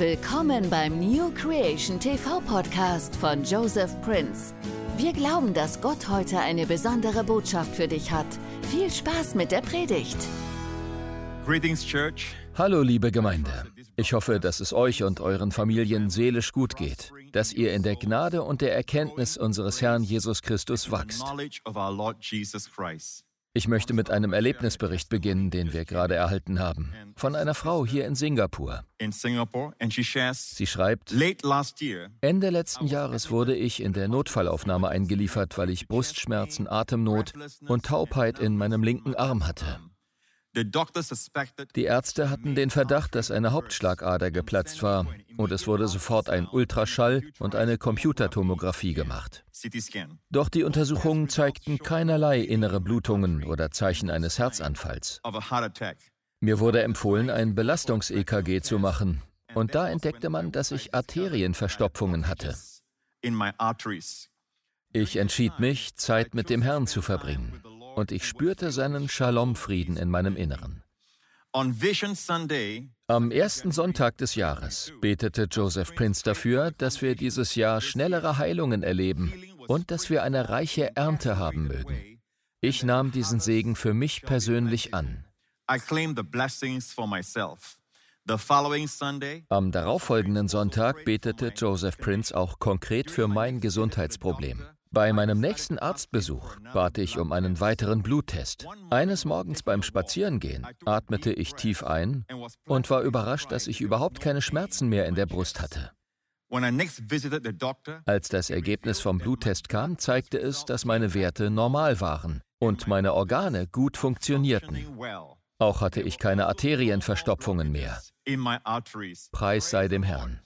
Willkommen beim New Creation TV Podcast von Joseph Prince. Wir glauben, dass Gott heute eine besondere Botschaft für dich hat. Viel Spaß mit der Predigt. Greetings, Church. Hallo, liebe Gemeinde. Ich hoffe, dass es euch und euren Familien seelisch gut geht, dass ihr in der Gnade und der Erkenntnis unseres Herrn Jesus Christus wachst. Ich möchte mit einem Erlebnisbericht beginnen, den wir gerade erhalten haben, von einer Frau hier in Singapur. Sie schreibt, Ende letzten Jahres wurde ich in der Notfallaufnahme eingeliefert, weil ich Brustschmerzen, Atemnot und Taubheit in meinem linken Arm hatte. Die Ärzte hatten den Verdacht, dass eine Hauptschlagader geplatzt war. Und es wurde sofort ein Ultraschall und eine Computertomographie gemacht. Doch die Untersuchungen zeigten keinerlei innere Blutungen oder Zeichen eines Herzanfalls. Mir wurde empfohlen, ein Belastungs-EKG zu machen. Und da entdeckte man, dass ich Arterienverstopfungen hatte. Ich entschied mich, Zeit mit dem Herrn zu verbringen und ich spürte seinen Shalom-Frieden in meinem Inneren. Am ersten Sonntag des Jahres betete Joseph Prince dafür, dass wir dieses Jahr schnellere Heilungen erleben und dass wir eine reiche Ernte haben mögen. Ich nahm diesen Segen für mich persönlich an. Am darauffolgenden Sonntag betete Joseph Prince auch konkret für mein Gesundheitsproblem. Bei meinem nächsten Arztbesuch bat ich um einen weiteren Bluttest. Eines Morgens beim Spazierengehen atmete ich tief ein und war überrascht, dass ich überhaupt keine Schmerzen mehr in der Brust hatte. Als das Ergebnis vom Bluttest kam, zeigte es, dass meine Werte normal waren und meine Organe gut funktionierten. Auch hatte ich keine Arterienverstopfungen mehr. Preis sei dem Herrn.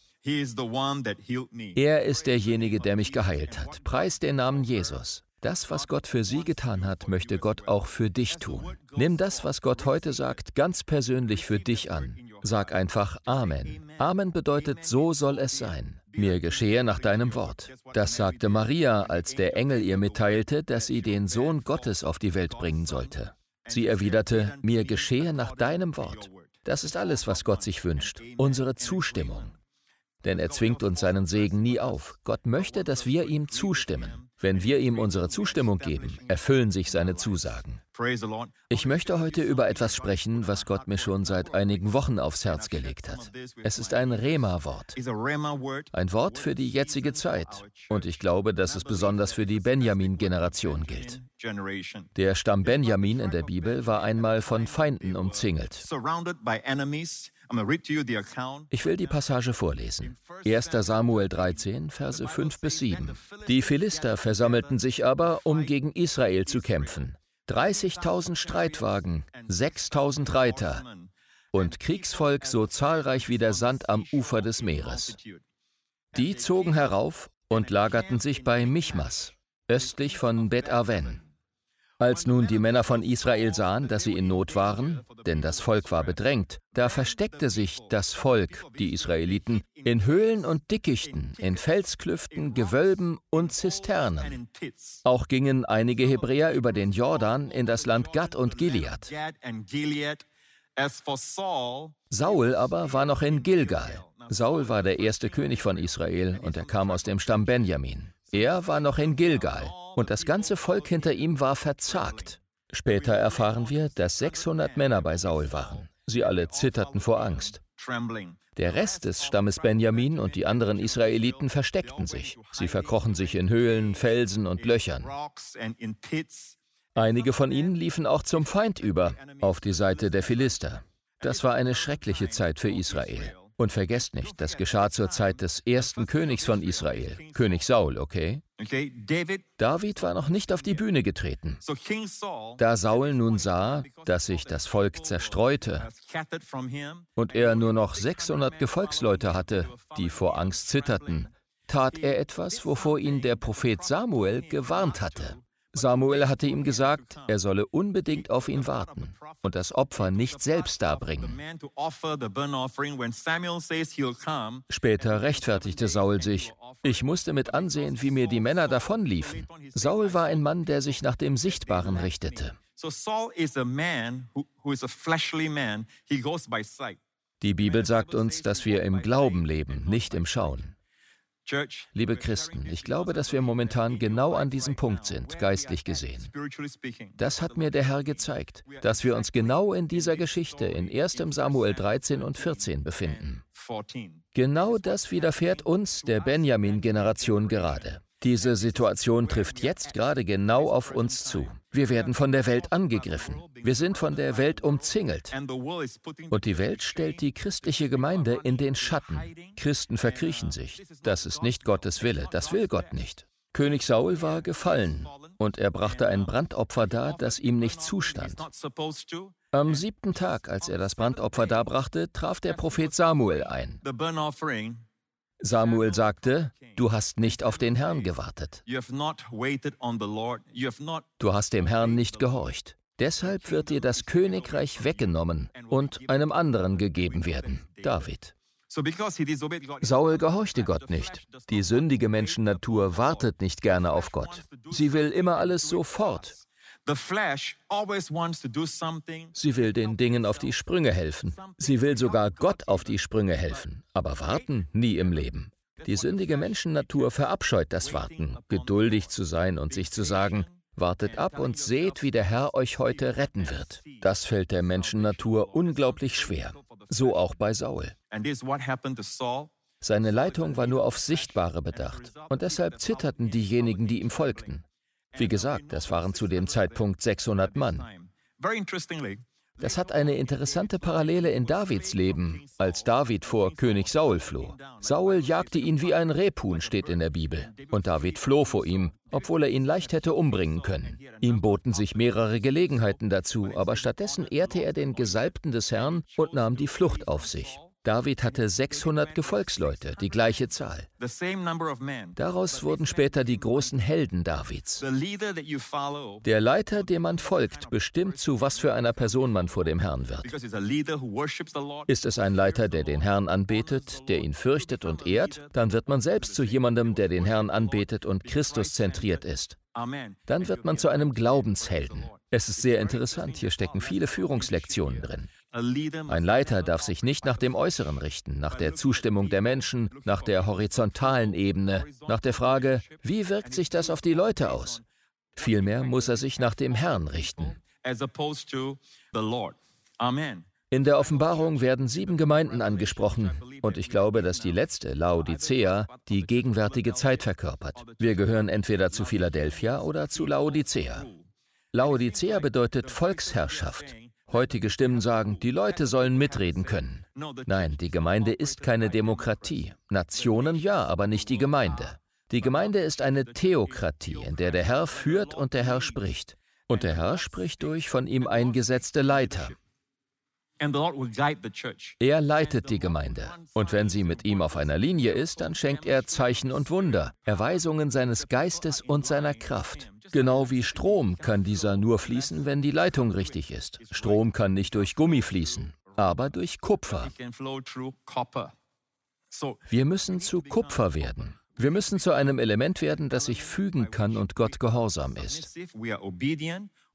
Er ist derjenige, der mich geheilt hat. Preis den Namen Jesus. Das, was Gott für Sie getan hat, möchte Gott auch für dich tun. Nimm das, was Gott heute sagt, ganz persönlich für dich an. Sag einfach Amen. Amen bedeutet, so soll es sein. Mir geschehe nach deinem Wort. Das sagte Maria, als der Engel ihr mitteilte, dass sie den Sohn Gottes auf die Welt bringen sollte. Sie erwiderte, mir geschehe nach deinem Wort. Das ist alles, was Gott sich wünscht. Unsere Zustimmung. Denn er zwingt uns seinen Segen nie auf. Gott möchte, dass wir ihm zustimmen. Wenn wir ihm unsere Zustimmung geben, erfüllen sich seine Zusagen. Ich möchte heute über etwas sprechen, was Gott mir schon seit einigen Wochen aufs Herz gelegt hat. Es ist ein Rema-Wort. Ein Wort für die jetzige Zeit. Und ich glaube, dass es besonders für die Benjamin-Generation gilt. Der Stamm Benjamin in der Bibel war einmal von Feinden umzingelt. Ich will die Passage vorlesen. 1. Samuel 13, Verse 5 bis 7. Die Philister versammelten sich aber, um gegen Israel zu kämpfen. 30.000 Streitwagen, 6.000 Reiter und Kriegsvolk so zahlreich wie der Sand am Ufer des Meeres. Die zogen herauf und lagerten sich bei Michmas, östlich von Bet Aven. Als nun die Männer von Israel sahen, dass sie in Not waren, denn das Volk war bedrängt, da versteckte sich das Volk, die Israeliten, in Höhlen und Dickichten, in Felsklüften, Gewölben und Zisternen. Auch gingen einige Hebräer über den Jordan in das Land Gad und Gilead. Saul aber war noch in Gilgal. Saul war der erste König von Israel und er kam aus dem Stamm Benjamin. Er war noch in Gilgal und das ganze Volk hinter ihm war verzagt. Später erfahren wir, dass 600 Männer bei Saul waren. Sie alle zitterten vor Angst. Der Rest des Stammes Benjamin und die anderen Israeliten versteckten sich. Sie verkrochen sich in Höhlen, Felsen und Löchern. Einige von ihnen liefen auch zum Feind über, auf die Seite der Philister. Das war eine schreckliche Zeit für Israel. Und vergesst nicht, das geschah zur Zeit des ersten Königs von Israel, König Saul, okay? David war noch nicht auf die Bühne getreten. Da Saul nun sah, dass sich das Volk zerstreute und er nur noch 600 Gefolgsleute hatte, die vor Angst zitterten, tat er etwas, wovor ihn der Prophet Samuel gewarnt hatte. Samuel hatte ihm gesagt, er solle unbedingt auf ihn warten und das Opfer nicht selbst darbringen. Später rechtfertigte Saul sich, ich musste mit ansehen, wie mir die Männer davonliefen. Saul war ein Mann, der sich nach dem Sichtbaren richtete. Die Bibel sagt uns, dass wir im Glauben leben, nicht im Schauen. Liebe Christen, ich glaube, dass wir momentan genau an diesem Punkt sind, geistlich gesehen. Das hat mir der Herr gezeigt, dass wir uns genau in dieser Geschichte in 1 Samuel 13 und 14 befinden. Genau das widerfährt uns, der Benjamin-Generation, gerade. Diese Situation trifft jetzt gerade genau auf uns zu. Wir werden von der Welt angegriffen. Wir sind von der Welt umzingelt. Und die Welt stellt die christliche Gemeinde in den Schatten. Christen verkriechen sich. Das ist nicht Gottes Wille. Das will Gott nicht. König Saul war gefallen und er brachte ein Brandopfer dar, das ihm nicht zustand. Am siebten Tag, als er das Brandopfer darbrachte, traf der Prophet Samuel ein. Samuel sagte, du hast nicht auf den Herrn gewartet. Du hast dem Herrn nicht gehorcht. Deshalb wird dir das Königreich weggenommen und einem anderen gegeben werden, David. Saul gehorchte Gott nicht. Die sündige Menschennatur wartet nicht gerne auf Gott. Sie will immer alles sofort. Sie will den Dingen auf die Sprünge helfen. Sie will sogar Gott auf die Sprünge helfen. Aber warten nie im Leben. Die sündige Menschennatur verabscheut das Warten, geduldig zu sein und sich zu sagen, wartet ab und seht, wie der Herr euch heute retten wird. Das fällt der Menschennatur unglaublich schwer. So auch bei Saul. Seine Leitung war nur auf Sichtbare bedacht und deshalb zitterten diejenigen, die ihm folgten. Wie gesagt, das waren zu dem Zeitpunkt 600 Mann. Das hat eine interessante Parallele in Davids Leben, als David vor König Saul floh. Saul jagte ihn wie ein Rebhuhn, steht in der Bibel. Und David floh vor ihm, obwohl er ihn leicht hätte umbringen können. Ihm boten sich mehrere Gelegenheiten dazu, aber stattdessen ehrte er den Gesalbten des Herrn und nahm die Flucht auf sich. David hatte 600 Gefolgsleute, die gleiche Zahl. Daraus wurden später die großen Helden Davids. Der Leiter, dem man folgt, bestimmt, zu was für einer Person man vor dem Herrn wird. Ist es ein Leiter, der den Herrn anbetet, der ihn fürchtet und ehrt, dann wird man selbst zu jemandem, der den Herrn anbetet und Christus zentriert ist. Dann wird man zu einem Glaubenshelden. Es ist sehr interessant, hier stecken viele Führungslektionen drin. Ein Leiter darf sich nicht nach dem Äußeren richten, nach der Zustimmung der Menschen, nach der horizontalen Ebene, nach der Frage, wie wirkt sich das auf die Leute aus? Vielmehr muss er sich nach dem Herrn richten. In der Offenbarung werden sieben Gemeinden angesprochen und ich glaube, dass die letzte, Laodicea, die gegenwärtige Zeit verkörpert. Wir gehören entweder zu Philadelphia oder zu Laodicea. Laodicea bedeutet Volksherrschaft. Heutige Stimmen sagen, die Leute sollen mitreden können. Nein, die Gemeinde ist keine Demokratie. Nationen ja, aber nicht die Gemeinde. Die Gemeinde ist eine Theokratie, in der der Herr führt und der Herr spricht. Und der Herr spricht durch von ihm eingesetzte Leiter. Er leitet die Gemeinde. Und wenn sie mit ihm auf einer Linie ist, dann schenkt er Zeichen und Wunder, Erweisungen seines Geistes und seiner Kraft. Genau wie Strom kann dieser nur fließen, wenn die Leitung richtig ist. Strom kann nicht durch Gummi fließen, aber durch Kupfer. Wir müssen zu Kupfer werden. Wir müssen zu einem Element werden, das sich fügen kann und Gott gehorsam ist.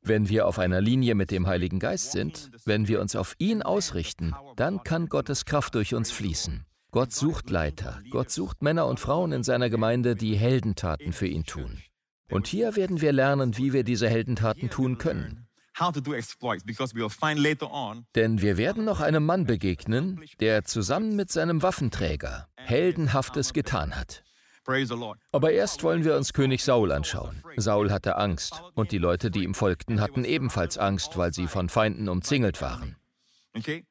Wenn wir auf einer Linie mit dem Heiligen Geist sind, wenn wir uns auf ihn ausrichten, dann kann Gottes Kraft durch uns fließen. Gott sucht Leiter, Gott sucht Männer und Frauen in seiner Gemeinde, die Heldentaten für ihn tun. Und hier werden wir lernen, wie wir diese Heldentaten tun können. Denn wir werden noch einem Mann begegnen, der zusammen mit seinem Waffenträger Heldenhaftes getan hat. Aber erst wollen wir uns König Saul anschauen. Saul hatte Angst und die Leute, die ihm folgten, hatten ebenfalls Angst, weil sie von Feinden umzingelt waren.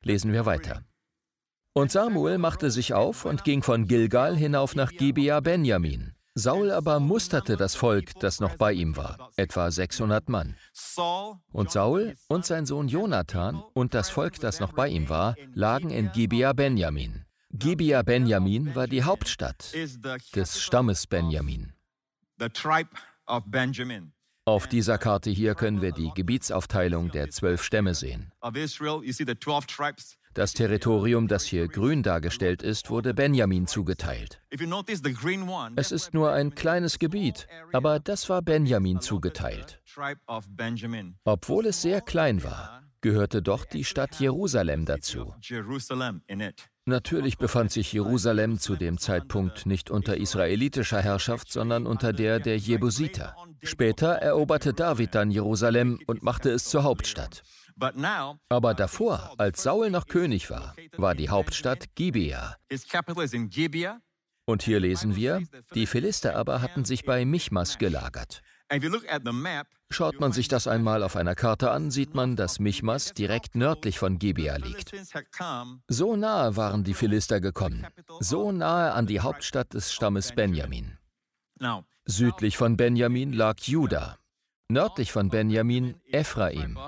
Lesen wir weiter. Und Samuel machte sich auf und ging von Gilgal hinauf nach Gibea Benjamin. Saul aber musterte das Volk, das noch bei ihm war, etwa 600 Mann. Und Saul und sein Sohn Jonathan und das Volk, das noch bei ihm war, lagen in Gibea Benjamin. Gibea Benjamin war die Hauptstadt des Stammes Benjamin. Auf dieser Karte hier können wir die Gebietsaufteilung der zwölf Stämme sehen. Das Territorium, das hier grün dargestellt ist, wurde Benjamin zugeteilt. Es ist nur ein kleines Gebiet, aber das war Benjamin zugeteilt. Obwohl es sehr klein war, gehörte doch die Stadt Jerusalem dazu. Natürlich befand sich Jerusalem zu dem Zeitpunkt nicht unter israelitischer Herrschaft, sondern unter der der Jebusiter. Später eroberte David dann Jerusalem und machte es zur Hauptstadt. Aber davor, als Saul noch König war, war die Hauptstadt Gibea. Und hier lesen wir, die Philister aber hatten sich bei Michmas gelagert. Schaut man sich das einmal auf einer Karte an, sieht man, dass Michmas direkt nördlich von Gibea liegt. So nahe waren die Philister gekommen, so nahe an die Hauptstadt des Stammes Benjamin. Südlich von Benjamin lag Juda, nördlich von Benjamin Ephraim.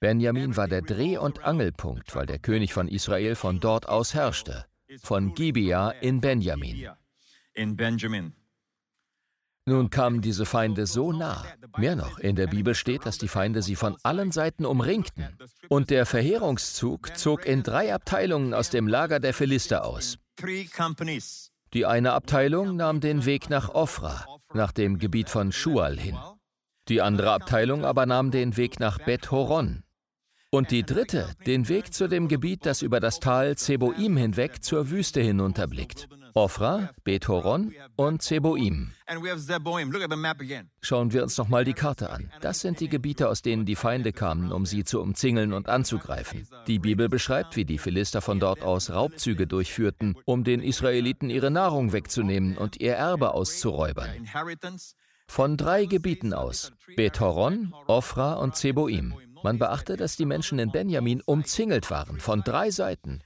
Benjamin war der Dreh- und Angelpunkt, weil der König von Israel von dort aus herrschte, von Gibea in Benjamin. Nun kamen diese Feinde so nah. Mehr noch, in der Bibel steht, dass die Feinde sie von allen Seiten umringten. Und der Verheerungszug zog in drei Abteilungen aus dem Lager der Philister aus. Die eine Abteilung nahm den Weg nach Ofra, nach dem Gebiet von Schual hin. Die andere Abteilung aber nahm den Weg nach Bet Horon. Und die dritte den Weg zu dem Gebiet, das über das Tal Zeboim hinweg zur Wüste hinunterblickt. Ofra, Bethoron und Zeboim. Schauen wir uns nochmal die Karte an. Das sind die Gebiete, aus denen die Feinde kamen, um sie zu umzingeln und anzugreifen. Die Bibel beschreibt, wie die Philister von dort aus Raubzüge durchführten, um den Israeliten ihre Nahrung wegzunehmen und ihr Erbe auszuräubern. Von drei Gebieten aus: Bethoron, Ofra und Zeboim. Man beachte, dass die Menschen in Benjamin umzingelt waren von drei Seiten.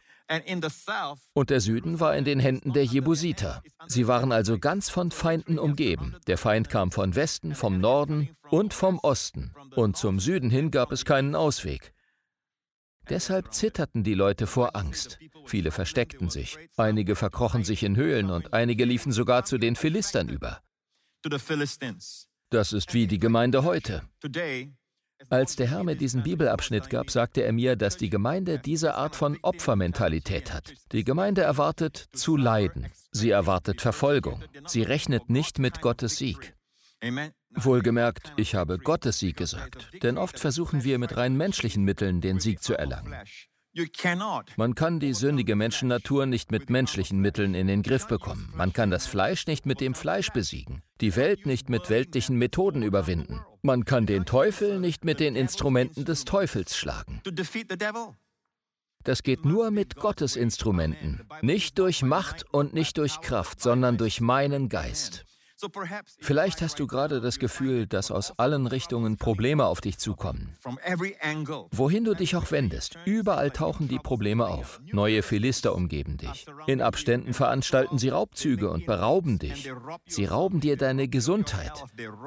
Und der Süden war in den Händen der Jebusiter. Sie waren also ganz von Feinden umgeben. Der Feind kam von Westen, vom Norden und vom Osten. Und zum Süden hin gab es keinen Ausweg. Deshalb zitterten die Leute vor Angst. Viele versteckten sich, einige verkrochen sich in Höhlen und einige liefen sogar zu den Philistern über. Das ist wie die Gemeinde heute. Als der Herr mir diesen Bibelabschnitt gab, sagte er mir, dass die Gemeinde diese Art von Opfermentalität hat. Die Gemeinde erwartet zu leiden. Sie erwartet Verfolgung. Sie rechnet nicht mit Gottes Sieg. Wohlgemerkt, ich habe Gottes Sieg gesagt, denn oft versuchen wir mit rein menschlichen Mitteln den Sieg zu erlangen. Man kann die sündige Menschennatur nicht mit menschlichen Mitteln in den Griff bekommen. Man kann das Fleisch nicht mit dem Fleisch besiegen, die Welt nicht mit weltlichen Methoden überwinden. Man kann den Teufel nicht mit den Instrumenten des Teufels schlagen. Das geht nur mit Gottes Instrumenten, nicht durch Macht und nicht durch Kraft, sondern durch meinen Geist. Vielleicht hast du gerade das Gefühl, dass aus allen Richtungen Probleme auf dich zukommen. Wohin du dich auch wendest, überall tauchen die Probleme auf. Neue Philister umgeben dich. In Abständen veranstalten sie Raubzüge und berauben dich. Sie rauben dir deine Gesundheit,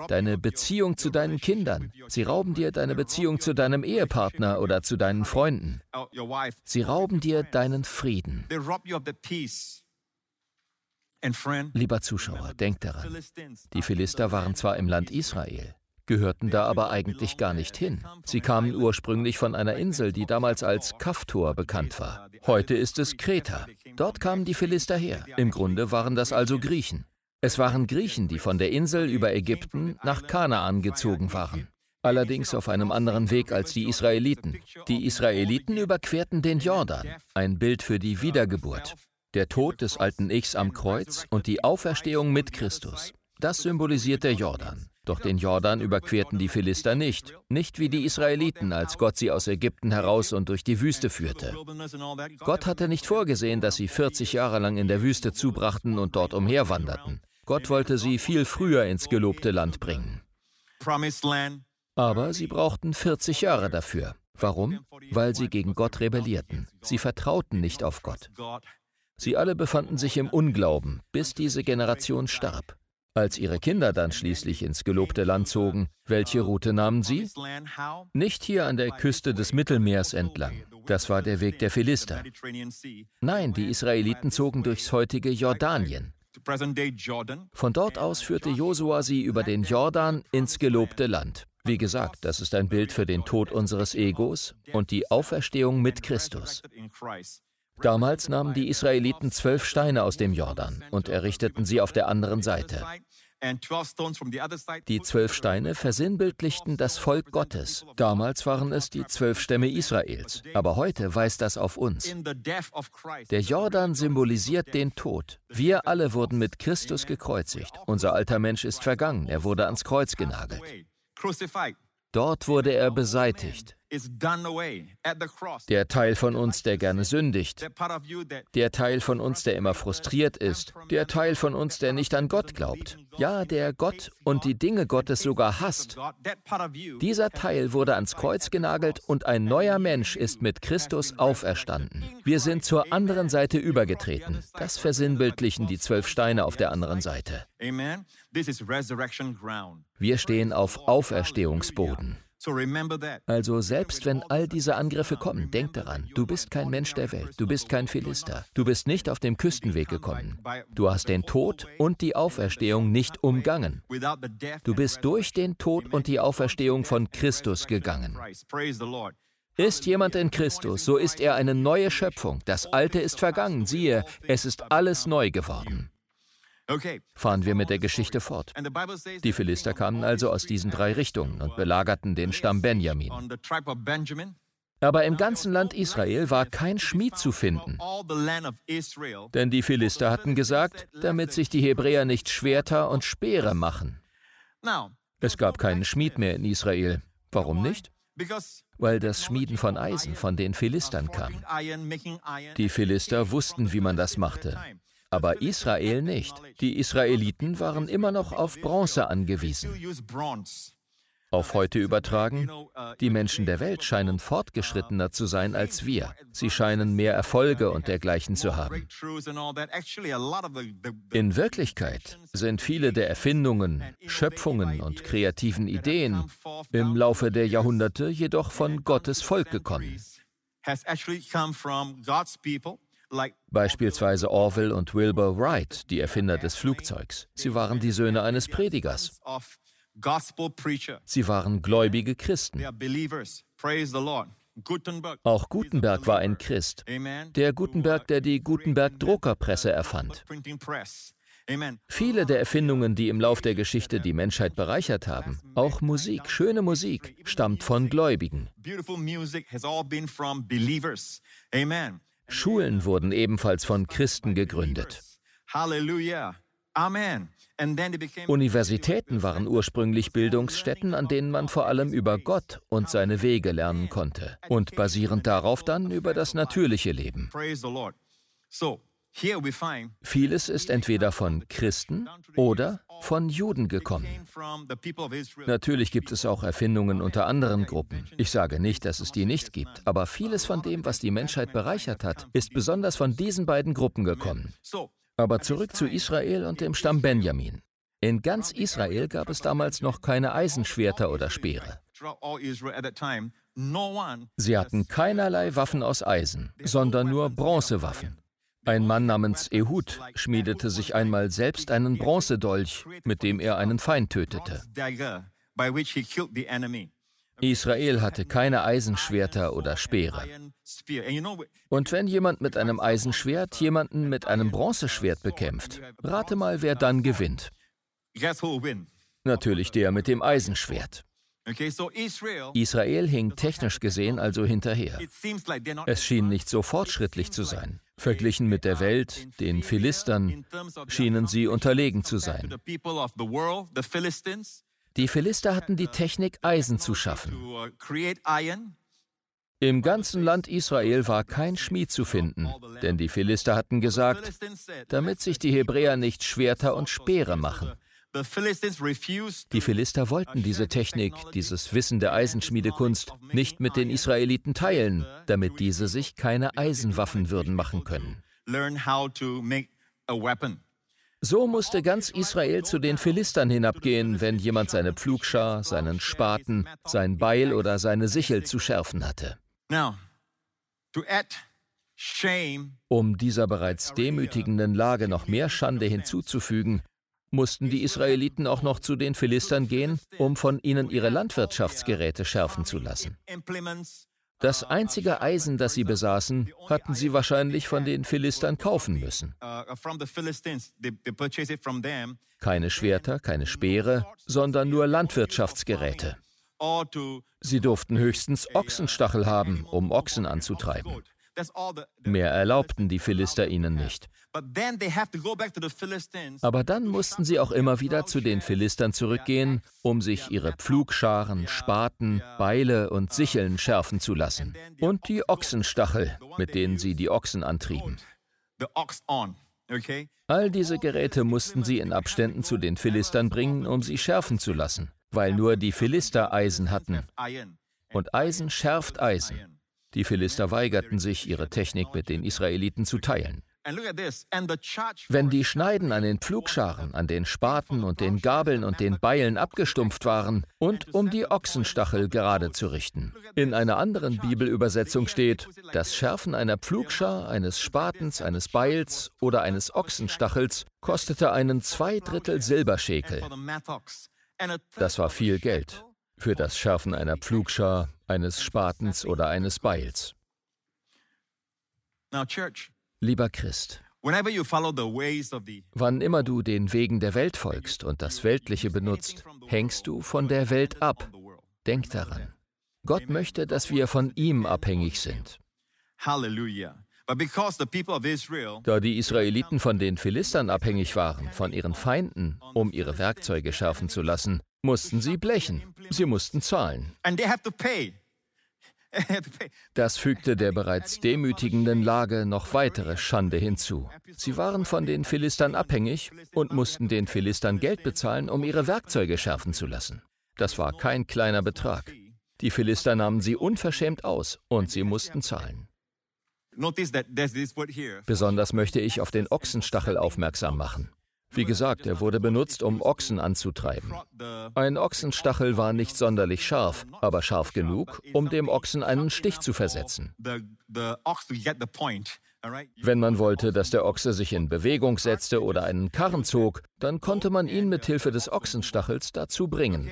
deine Beziehung zu deinen Kindern. Sie rauben dir deine Beziehung zu deinem Ehepartner oder zu deinen Freunden. Sie rauben dir deinen Frieden. Lieber Zuschauer, denk daran, die Philister waren zwar im Land Israel, gehörten da aber eigentlich gar nicht hin. Sie kamen ursprünglich von einer Insel, die damals als Kaftor bekannt war. Heute ist es Kreta. Dort kamen die Philister her. Im Grunde waren das also Griechen. Es waren Griechen, die von der Insel über Ägypten nach Kanaan gezogen waren. Allerdings auf einem anderen Weg als die Israeliten. Die Israeliten überquerten den Jordan, ein Bild für die Wiedergeburt der Tod des alten Ichs am Kreuz und die Auferstehung mit Christus. Das symbolisiert der Jordan. Doch den Jordan überquerten die Philister nicht, nicht wie die Israeliten, als Gott sie aus Ägypten heraus und durch die Wüste führte. Gott hatte nicht vorgesehen, dass sie 40 Jahre lang in der Wüste zubrachten und dort umherwanderten. Gott wollte sie viel früher ins gelobte Land bringen. Aber sie brauchten 40 Jahre dafür. Warum? Weil sie gegen Gott rebellierten. Sie vertrauten nicht auf Gott. Sie alle befanden sich im Unglauben, bis diese Generation starb. Als ihre Kinder dann schließlich ins gelobte Land zogen, welche Route nahmen sie? Nicht hier an der Küste des Mittelmeers entlang. Das war der Weg der Philister. Nein, die Israeliten zogen durchs heutige Jordanien. Von dort aus führte Josua sie über den Jordan ins gelobte Land. Wie gesagt, das ist ein Bild für den Tod unseres Egos und die Auferstehung mit Christus. Damals nahmen die Israeliten zwölf Steine aus dem Jordan und errichteten sie auf der anderen Seite. Die zwölf Steine versinnbildlichten das Volk Gottes. Damals waren es die zwölf Stämme Israels. Aber heute weist das auf uns. Der Jordan symbolisiert den Tod. Wir alle wurden mit Christus gekreuzigt. Unser alter Mensch ist vergangen. Er wurde ans Kreuz genagelt. Dort wurde er beseitigt. Der Teil von uns, der gerne sündigt, der Teil von uns, der immer frustriert ist, der Teil von uns, der nicht an Gott glaubt, ja, der Gott und die Dinge Gottes sogar hasst, dieser Teil wurde ans Kreuz genagelt und ein neuer Mensch ist mit Christus auferstanden. Wir sind zur anderen Seite übergetreten. Das versinnbildlichen die zwölf Steine auf der anderen Seite. Wir stehen auf Auferstehungsboden. Also selbst wenn all diese Angriffe kommen, denk daran, du bist kein Mensch der Welt, du bist kein Philister, du bist nicht auf dem Küstenweg gekommen. Du hast den Tod und die Auferstehung nicht umgangen. Du bist durch den Tod und die Auferstehung von Christus gegangen. Ist jemand in Christus, so ist er eine neue Schöpfung. Das Alte ist vergangen, siehe, es ist alles neu geworden. Fahren wir mit der Geschichte fort. Die Philister kamen also aus diesen drei Richtungen und belagerten den Stamm Benjamin. Aber im ganzen Land Israel war kein Schmied zu finden. Denn die Philister hatten gesagt, damit sich die Hebräer nicht Schwerter und Speere machen. Es gab keinen Schmied mehr in Israel. Warum nicht? Weil das Schmieden von Eisen von den Philistern kam. Die Philister wussten, wie man das machte aber Israel nicht. Die Israeliten waren immer noch auf Bronze angewiesen. Auf heute übertragen, die Menschen der Welt scheinen fortgeschrittener zu sein als wir. Sie scheinen mehr Erfolge und dergleichen zu haben. In Wirklichkeit sind viele der Erfindungen, Schöpfungen und kreativen Ideen im Laufe der Jahrhunderte jedoch von Gottes Volk gekommen. Beispielsweise Orville und Wilbur Wright, die Erfinder des Flugzeugs. Sie waren die Söhne eines Predigers. Sie waren gläubige Christen. Auch Gutenberg war ein Christ. Der Gutenberg, der die Gutenberg-Druckerpresse erfand. Viele der Erfindungen, die im Lauf der Geschichte die Menschheit bereichert haben, auch Musik, schöne Musik, stammt von Gläubigen. Schulen wurden ebenfalls von Christen gegründet. Halleluja. Amen. Universitäten waren ursprünglich Bildungsstätten, an denen man vor allem über Gott und seine Wege lernen konnte und basierend darauf dann über das natürliche Leben. Vieles ist entweder von Christen oder von Juden gekommen. Natürlich gibt es auch Erfindungen unter anderen Gruppen. Ich sage nicht, dass es die nicht gibt, aber vieles von dem, was die Menschheit bereichert hat, ist besonders von diesen beiden Gruppen gekommen. Aber zurück zu Israel und dem Stamm Benjamin. In ganz Israel gab es damals noch keine Eisenschwerter oder Speere. Sie hatten keinerlei Waffen aus Eisen, sondern nur Bronzewaffen. Ein Mann namens Ehud schmiedete sich einmal selbst einen Bronzedolch, mit dem er einen Feind tötete. Israel hatte keine Eisenschwerter oder Speere. Und wenn jemand mit einem Eisenschwert jemanden mit einem Bronzeschwert bekämpft, rate mal, wer dann gewinnt. Natürlich der mit dem Eisenschwert. Israel hing technisch gesehen also hinterher. Es schien nicht so fortschrittlich zu sein. Verglichen mit der Welt, den Philistern, schienen sie unterlegen zu sein. Die Philister hatten die Technik, Eisen zu schaffen. Im ganzen Land Israel war kein Schmied zu finden, denn die Philister hatten gesagt, damit sich die Hebräer nicht Schwerter und Speere machen. Die Philister wollten diese Technik, dieses Wissen der Eisenschmiedekunst nicht mit den Israeliten teilen, damit diese sich keine Eisenwaffen würden machen können. So musste ganz Israel zu den Philistern hinabgehen, wenn jemand seine Pflugschar, seinen Spaten, sein Beil oder seine Sichel zu schärfen hatte. Um dieser bereits demütigenden Lage noch mehr Schande hinzuzufügen, mussten die Israeliten auch noch zu den Philistern gehen, um von ihnen ihre Landwirtschaftsgeräte schärfen zu lassen. Das einzige Eisen, das sie besaßen, hatten sie wahrscheinlich von den Philistern kaufen müssen. Keine Schwerter, keine Speere, sondern nur Landwirtschaftsgeräte. Sie durften höchstens Ochsenstachel haben, um Ochsen anzutreiben. Mehr erlaubten die Philister ihnen nicht. Aber dann mussten sie auch immer wieder zu den Philistern zurückgehen, um sich ihre Pflugscharen, Spaten, Beile und Sicheln schärfen zu lassen. Und die Ochsenstachel, mit denen sie die Ochsen antrieben. All diese Geräte mussten sie in Abständen zu den Philistern bringen, um sie schärfen zu lassen, weil nur die Philister Eisen hatten. Und Eisen schärft Eisen. Die Philister weigerten sich, ihre Technik mit den Israeliten zu teilen. Wenn die Schneiden an den Pflugscharen, an den Spaten und den Gabeln und den Beilen abgestumpft waren und um die Ochsenstachel gerade zu richten. In einer anderen Bibelübersetzung steht, das Schärfen einer Pflugschar, eines Spatens, eines Beils oder eines Ochsenstachels kostete einen Zweidrittel Silberschekel. Das war viel Geld für das Schärfen einer Pflugschar, eines Spatens oder eines Beils. Lieber Christ, wann immer du den Wegen der Welt folgst und das Weltliche benutzt, hängst du von der Welt ab. Denk daran. Gott möchte, dass wir von ihm abhängig sind. Halleluja. Da die Israeliten von den Philistern abhängig waren, von ihren Feinden, um ihre Werkzeuge schärfen zu lassen, mussten sie blechen. Sie mussten zahlen. Das fügte der bereits demütigenden Lage noch weitere Schande hinzu. Sie waren von den Philistern abhängig und mussten den Philistern Geld bezahlen, um ihre Werkzeuge schärfen zu lassen. Das war kein kleiner Betrag. Die Philister nahmen sie unverschämt aus und sie mussten zahlen. Besonders möchte ich auf den Ochsenstachel aufmerksam machen. Wie gesagt, er wurde benutzt, um Ochsen anzutreiben. Ein Ochsenstachel war nicht sonderlich scharf, aber scharf genug, um dem Ochsen einen Stich zu versetzen. Wenn man wollte, dass der Ochse sich in Bewegung setzte oder einen Karren zog, dann konnte man ihn mit Hilfe des Ochsenstachels dazu bringen.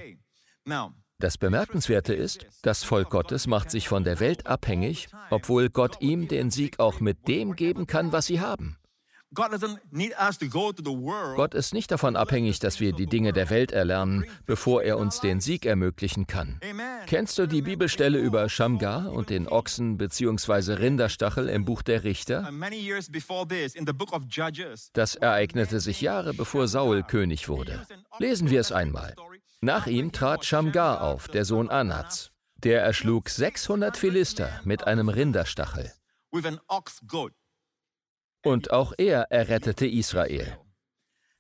Das Bemerkenswerte ist, das Volk Gottes macht sich von der Welt abhängig, obwohl Gott ihm den Sieg auch mit dem geben kann, was sie haben. Gott ist nicht davon abhängig, dass wir die Dinge der Welt erlernen, bevor er uns den Sieg ermöglichen kann. Kennst du die Bibelstelle über Shamgar und den Ochsen bzw. Rinderstachel im Buch der Richter? Das ereignete sich Jahre bevor Saul König wurde. Lesen wir es einmal. Nach ihm trat Shamgar auf, der Sohn Anats. Der erschlug 600 Philister mit einem Rinderstachel. Und auch er errettete Israel.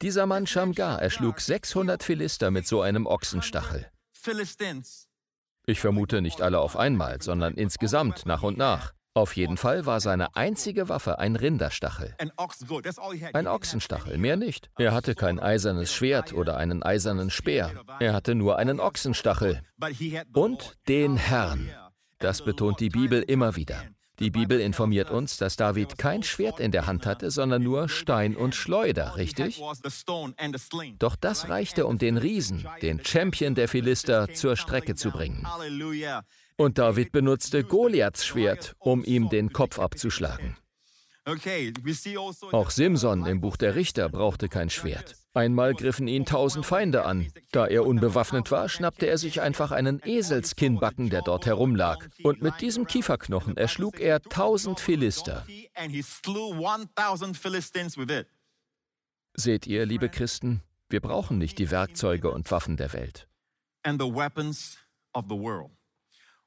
Dieser Mann Shamgar erschlug 600 Philister mit so einem Ochsenstachel. Ich vermute nicht alle auf einmal, sondern insgesamt nach und nach. Auf jeden Fall war seine einzige Waffe ein Rinderstachel. Ein Ochsenstachel, mehr nicht. Er hatte kein eisernes Schwert oder einen eisernen Speer. Er hatte nur einen Ochsenstachel. Und den Herrn. Das betont die Bibel immer wieder. Die Bibel informiert uns, dass David kein Schwert in der Hand hatte, sondern nur Stein und Schleuder, richtig? Doch das reichte, um den Riesen, den Champion der Philister, zur Strecke zu bringen. Und David benutzte Goliaths Schwert, um ihm den Kopf abzuschlagen. Also Auch Simson im Buch der Richter brauchte kein Schwert. Einmal griffen ihn tausend Feinde an. Da er unbewaffnet war, schnappte er sich einfach einen Eselskinnbacken, der dort herumlag. Und mit diesem Kieferknochen erschlug er tausend Philister. Seht ihr, liebe Christen, wir brauchen nicht die Werkzeuge und Waffen der Welt.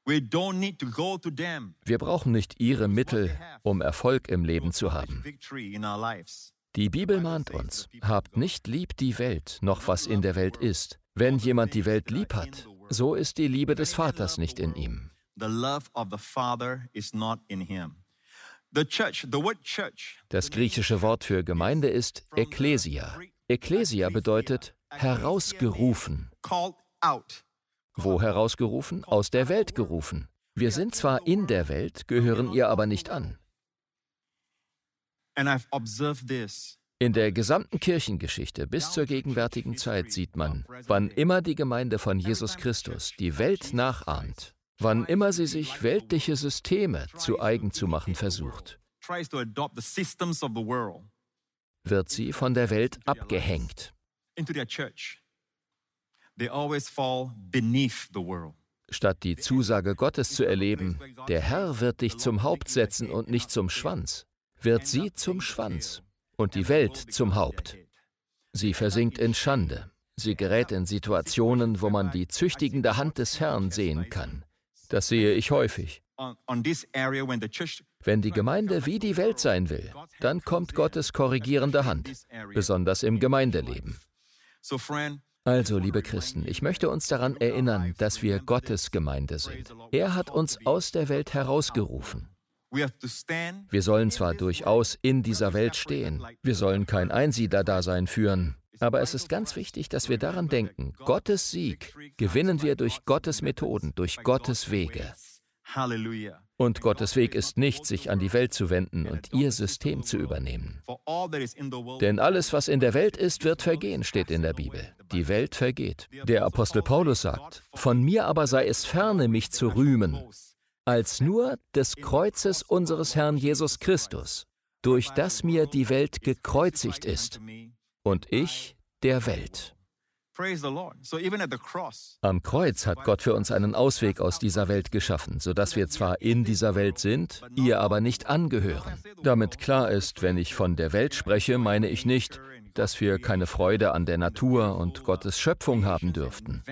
Wir brauchen nicht ihre Mittel, um Erfolg im Leben zu haben. Die Bibel mahnt uns, habt nicht lieb die Welt, noch was in der Welt ist. Wenn jemand die Welt lieb hat, so ist die Liebe des Vaters nicht in ihm. Das griechische Wort für Gemeinde ist Ekklesia. Ekklesia bedeutet herausgerufen. Wo herausgerufen? Aus der Welt gerufen. Wir sind zwar in der Welt, gehören ihr aber nicht an. In der gesamten Kirchengeschichte bis zur gegenwärtigen Zeit sieht man, wann immer die Gemeinde von Jesus Christus die Welt nachahmt, wann immer sie sich weltliche Systeme zu eigen zu machen versucht, wird sie von der Welt abgehängt. Statt die Zusage Gottes zu erleben, der Herr wird dich zum Haupt setzen und nicht zum Schwanz, wird sie zum Schwanz und die Welt zum Haupt. Sie versinkt in Schande. Sie gerät in Situationen, wo man die züchtigende Hand des Herrn sehen kann. Das sehe ich häufig. Wenn die Gemeinde wie die Welt sein will, dann kommt Gottes korrigierende Hand, besonders im Gemeindeleben. Also, liebe Christen, ich möchte uns daran erinnern, dass wir Gottes Gemeinde sind. Er hat uns aus der Welt herausgerufen. Wir sollen zwar durchaus in dieser Welt stehen, wir sollen kein Einsiedlerdasein führen, aber es ist ganz wichtig, dass wir daran denken, Gottes Sieg gewinnen wir durch Gottes Methoden, durch Gottes Wege. Und Gottes Weg ist nicht, sich an die Welt zu wenden und ihr System zu übernehmen. Denn alles, was in der Welt ist, wird vergehen, steht in der Bibel. Die Welt vergeht. Der Apostel Paulus sagt, von mir aber sei es ferne, mich zu rühmen, als nur des Kreuzes unseres Herrn Jesus Christus, durch das mir die Welt gekreuzigt ist und ich der Welt. Am Kreuz hat Gott für uns einen Ausweg aus dieser Welt geschaffen, sodass wir zwar in dieser Welt sind, ihr aber nicht angehören. Damit klar ist, wenn ich von der Welt spreche, meine ich nicht, dass wir keine Freude an der Natur und Gottes Schöpfung haben dürften.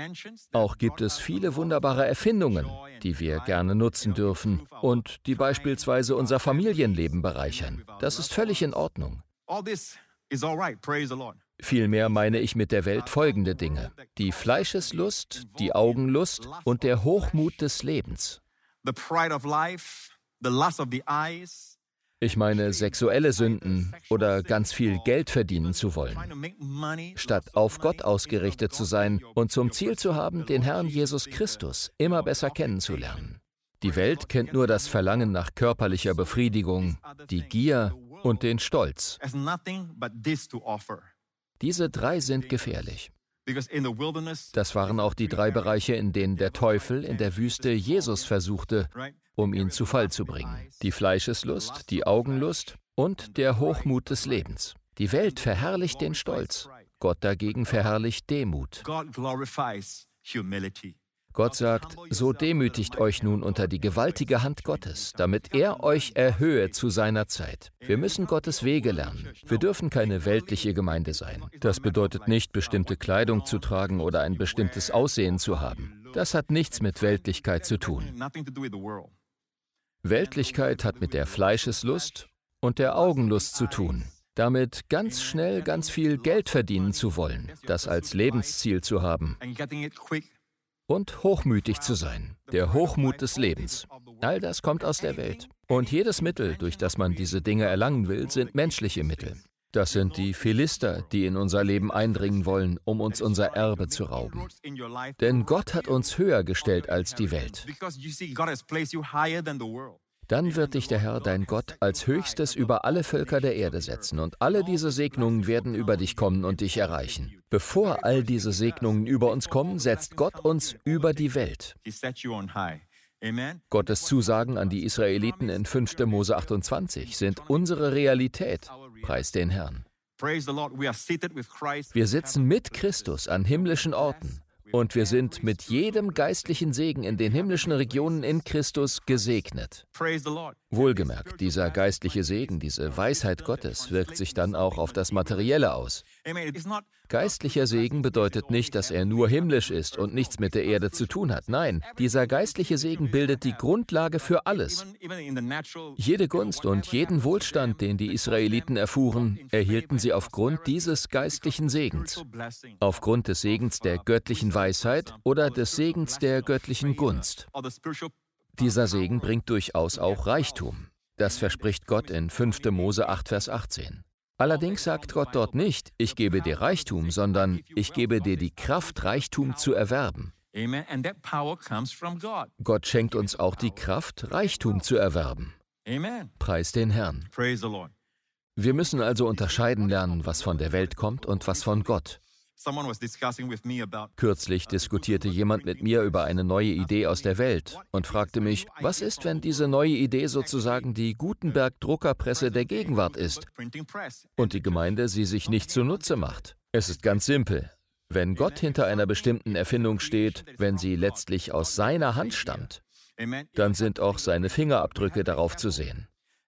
Auch gibt es viele wunderbare Erfindungen, die wir gerne nutzen dürfen und die beispielsweise unser Familienleben bereichern. Das ist völlig in Ordnung. Vielmehr meine ich mit der Welt folgende Dinge. Die Fleischeslust, die Augenlust und der Hochmut des Lebens. Ich meine sexuelle Sünden oder ganz viel Geld verdienen zu wollen, statt auf Gott ausgerichtet zu sein und zum Ziel zu haben, den Herrn Jesus Christus immer besser kennenzulernen. Die Welt kennt nur das Verlangen nach körperlicher Befriedigung, die Gier und den Stolz. Diese drei sind gefährlich. Das waren auch die drei Bereiche, in denen der Teufel in der Wüste Jesus versuchte, um ihn zu Fall zu bringen. Die Fleischeslust, die Augenlust und der Hochmut des Lebens. Die Welt verherrlicht den Stolz, Gott dagegen verherrlicht Demut. Gott sagt, so demütigt euch nun unter die gewaltige Hand Gottes, damit er euch erhöhe zu seiner Zeit. Wir müssen Gottes Wege lernen. Wir dürfen keine weltliche Gemeinde sein. Das bedeutet nicht, bestimmte Kleidung zu tragen oder ein bestimmtes Aussehen zu haben. Das hat nichts mit Weltlichkeit zu tun. Weltlichkeit hat mit der Fleischeslust und der Augenlust zu tun. Damit ganz schnell ganz viel Geld verdienen zu wollen, das als Lebensziel zu haben und hochmütig zu sein, der Hochmut des Lebens. All das kommt aus der Welt. Und jedes Mittel, durch das man diese Dinge erlangen will, sind menschliche Mittel. Das sind die Philister, die in unser Leben eindringen wollen, um uns unser Erbe zu rauben. Denn Gott hat uns höher gestellt als die Welt. Dann wird dich der Herr, dein Gott, als höchstes über alle Völker der Erde setzen, und alle diese Segnungen werden über dich kommen und dich erreichen. Bevor all diese Segnungen über uns kommen, setzt Gott uns über die Welt. Gottes Zusagen an die Israeliten in 5. Mose 28 sind unsere Realität. Preis den Herrn. Wir sitzen mit Christus an himmlischen Orten. Und wir sind mit jedem geistlichen Segen in den himmlischen Regionen in Christus gesegnet. Wohlgemerkt, dieser geistliche Segen, diese Weisheit Gottes wirkt sich dann auch auf das Materielle aus. Geistlicher Segen bedeutet nicht, dass er nur himmlisch ist und nichts mit der Erde zu tun hat. Nein, dieser geistliche Segen bildet die Grundlage für alles. Jede Gunst und jeden Wohlstand, den die Israeliten erfuhren, erhielten sie aufgrund dieses geistlichen Segens. Aufgrund des Segens der göttlichen Weisheit oder des Segens der göttlichen Gunst. Dieser Segen bringt durchaus auch Reichtum. Das verspricht Gott in 5. Mose 8, Vers 18. Allerdings sagt Gott dort nicht, ich gebe dir Reichtum, sondern ich gebe dir die Kraft, Reichtum zu erwerben. Gott schenkt uns auch die Kraft, Reichtum zu erwerben. Preis den Herrn. Wir müssen also unterscheiden lernen, was von der Welt kommt und was von Gott. Kürzlich diskutierte jemand mit mir über eine neue Idee aus der Welt und fragte mich, was ist, wenn diese neue Idee sozusagen die Gutenberg-Druckerpresse der Gegenwart ist und die Gemeinde sie sich nicht zunutze macht? Es ist ganz simpel. Wenn Gott hinter einer bestimmten Erfindung steht, wenn sie letztlich aus seiner Hand stammt, dann sind auch seine Fingerabdrücke darauf zu sehen.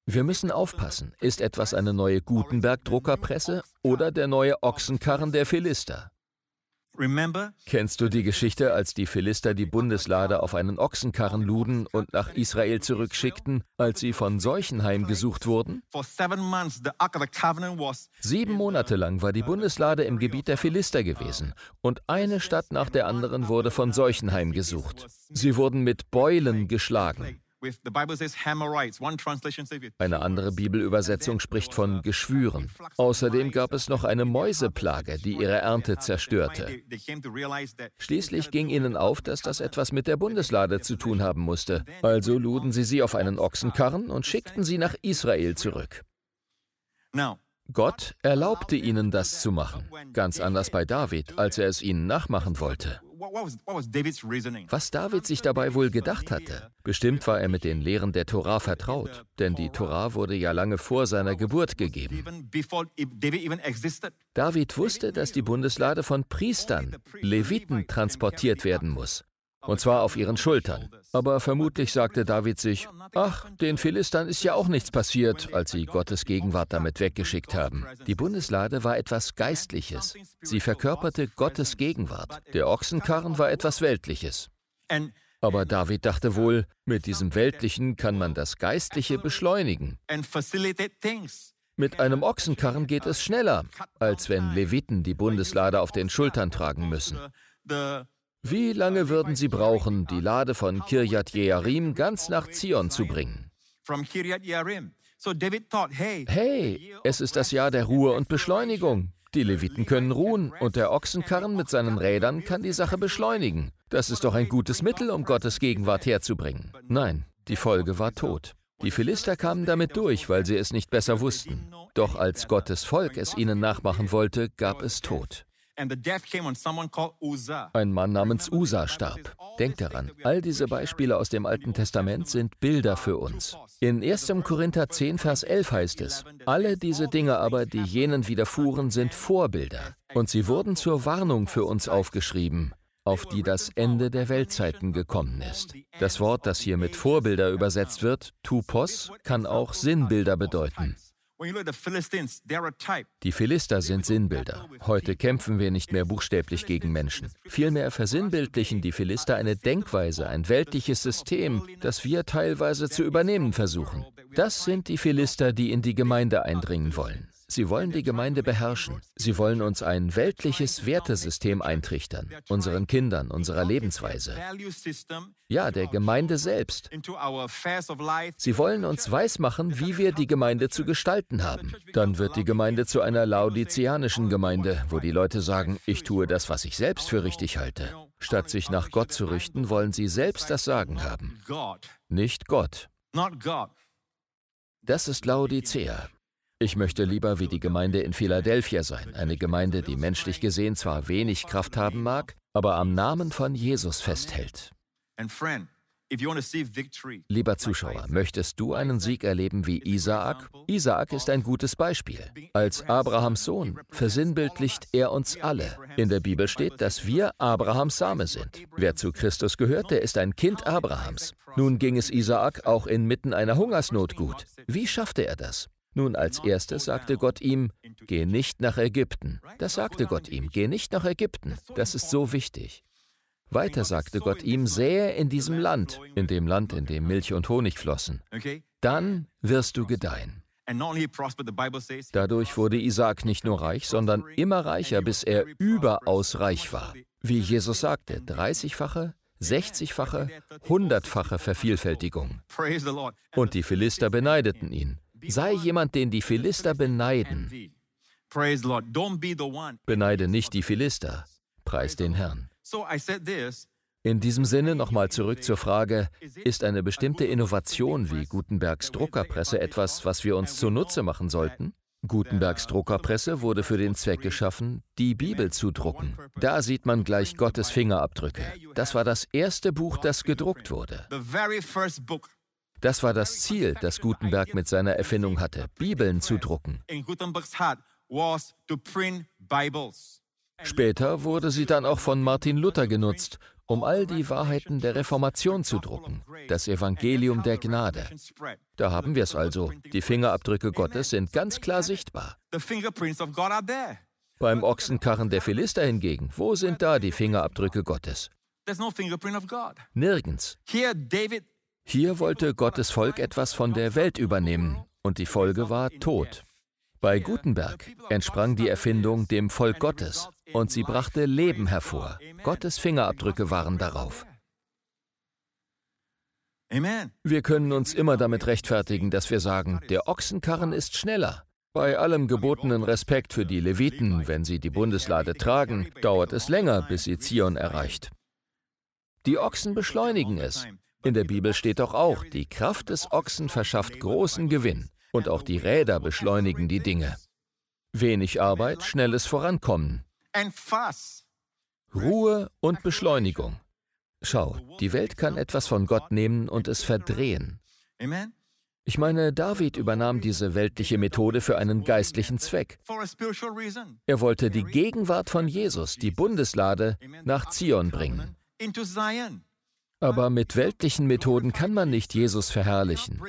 Wir müssen aufpassen, ist etwas eine neue Gutenberg-Druckerpresse oder der neue Ochsenkarren der Philister? Kennst du die Geschichte, als die Philister die Bundeslade auf einen Ochsenkarren luden und nach Israel zurückschickten, als sie von Seuchen heimgesucht wurden? Sieben Monate lang war die Bundeslade im Gebiet der Philister gewesen und eine Stadt nach der anderen wurde von Seuchen heimgesucht. Sie wurden mit Beulen geschlagen. Eine andere Bibelübersetzung spricht von Geschwüren. Außerdem gab es noch eine Mäuseplage, die ihre Ernte zerstörte. Schließlich ging ihnen auf, dass das etwas mit der Bundeslade zu tun haben musste. Also luden sie sie auf einen Ochsenkarren und schickten sie nach Israel zurück. Gott erlaubte ihnen das zu machen. Ganz anders bei David, als er es ihnen nachmachen wollte. Was David sich dabei wohl gedacht hatte? Bestimmt war er mit den Lehren der Torah vertraut, denn die Torah wurde ja lange vor seiner Geburt gegeben. David wusste, dass die Bundeslade von Priestern, Leviten, transportiert werden muss und zwar auf ihren Schultern. Aber vermutlich sagte David sich, ach, den Philistern ist ja auch nichts passiert, als sie Gottes Gegenwart damit weggeschickt haben. Die Bundeslade war etwas Geistliches. Sie verkörperte Gottes Gegenwart. Der Ochsenkarren war etwas Weltliches. Aber David dachte wohl, mit diesem Weltlichen kann man das Geistliche beschleunigen. Mit einem Ochsenkarren geht es schneller, als wenn Leviten die Bundeslade auf den Schultern tragen müssen. Wie lange würden sie brauchen, die Lade von Kirjat Jearim ganz nach Zion zu bringen? Hey, es ist das Jahr der Ruhe und Beschleunigung. Die Leviten können ruhen und der Ochsenkarren mit seinen Rädern kann die Sache beschleunigen. Das ist doch ein gutes Mittel, um Gottes Gegenwart herzubringen. Nein, die Folge war Tod. Die Philister kamen damit durch, weil sie es nicht besser wussten. Doch als Gottes Volk es ihnen nachmachen wollte, gab es Tod. Ein Mann namens Usa starb. Denkt daran, all diese Beispiele aus dem Alten Testament sind Bilder für uns. In 1. Korinther 10, Vers 11 heißt es, alle diese Dinge aber, die jenen widerfuhren, sind Vorbilder. Und sie wurden zur Warnung für uns aufgeschrieben, auf die das Ende der Weltzeiten gekommen ist. Das Wort, das hier mit Vorbilder übersetzt wird, Tupos, kann auch Sinnbilder bedeuten. Die Philister sind Sinnbilder. Heute kämpfen wir nicht mehr buchstäblich gegen Menschen. Vielmehr versinnbildlichen die Philister eine Denkweise, ein weltliches System, das wir teilweise zu übernehmen versuchen. Das sind die Philister, die in die Gemeinde eindringen wollen. Sie wollen die Gemeinde beherrschen. Sie wollen uns ein weltliches Wertesystem eintrichtern, unseren Kindern, unserer Lebensweise. Ja, der Gemeinde selbst. Sie wollen uns weismachen, wie wir die Gemeinde zu gestalten haben. Dann wird die Gemeinde zu einer laodizianischen Gemeinde, wo die Leute sagen, ich tue das, was ich selbst für richtig halte. Statt sich nach Gott zu richten, wollen sie selbst das Sagen haben. Nicht Gott. Das ist Laodicea. Ich möchte lieber wie die Gemeinde in Philadelphia sein, eine Gemeinde, die menschlich gesehen zwar wenig Kraft haben mag, aber am Namen von Jesus festhält. Lieber Zuschauer, möchtest du einen Sieg erleben wie Isaak? Isaak ist ein gutes Beispiel. Als Abrahams Sohn versinnbildlicht er uns alle. In der Bibel steht, dass wir Abrahams Same sind. Wer zu Christus gehört, der ist ein Kind Abrahams. Nun ging es Isaak auch inmitten einer Hungersnot gut. Wie schaffte er das? Nun, als erstes sagte Gott ihm, geh nicht nach Ägypten. Das sagte Gott ihm, geh nicht nach Ägypten. Das ist so wichtig. Weiter sagte Gott ihm, sähe in diesem Land, in dem Land, in dem Milch und Honig flossen. Dann wirst du gedeihen. Dadurch wurde Isaak nicht nur reich, sondern immer reicher, bis er überaus reich war. Wie Jesus sagte, 30-fache, 60-fache, 100-fache Vervielfältigung. Und die Philister beneideten ihn. Sei jemand, den die Philister beneiden. Beneide nicht die Philister. Preis den Herrn. In diesem Sinne nochmal zurück zur Frage, ist eine bestimmte Innovation wie Gutenbergs Druckerpresse etwas, was wir uns zunutze machen sollten? Gutenbergs Druckerpresse wurde für den Zweck geschaffen, die Bibel zu drucken. Da sieht man gleich Gottes Fingerabdrücke. Das war das erste Buch, das gedruckt wurde. Das war das Ziel, das Gutenberg mit seiner Erfindung hatte, Bibeln zu drucken. Später wurde sie dann auch von Martin Luther genutzt, um all die Wahrheiten der Reformation zu drucken, das Evangelium der Gnade. Da haben wir es also. Die Fingerabdrücke Gottes sind ganz klar sichtbar. Beim Ochsenkarren der Philister hingegen, wo sind da die Fingerabdrücke Gottes? Nirgends. Hier wollte Gottes Volk etwas von der Welt übernehmen und die Folge war Tod. Bei Gutenberg entsprang die Erfindung dem Volk Gottes und sie brachte Leben hervor. Gottes Fingerabdrücke waren darauf. Wir können uns immer damit rechtfertigen, dass wir sagen, der Ochsenkarren ist schneller. Bei allem gebotenen Respekt für die Leviten, wenn sie die Bundeslade tragen, dauert es länger, bis sie Zion erreicht. Die Ochsen beschleunigen es. In der Bibel steht doch auch, die Kraft des Ochsen verschafft großen Gewinn. Und auch die Räder beschleunigen die Dinge. Wenig Arbeit, schnelles Vorankommen. Ruhe und Beschleunigung. Schau, die Welt kann etwas von Gott nehmen und es verdrehen. Ich meine, David übernahm diese weltliche Methode für einen geistlichen Zweck. Er wollte die Gegenwart von Jesus, die Bundeslade, nach Zion bringen. Aber mit weltlichen Methoden kann man nicht Jesus verherrlichen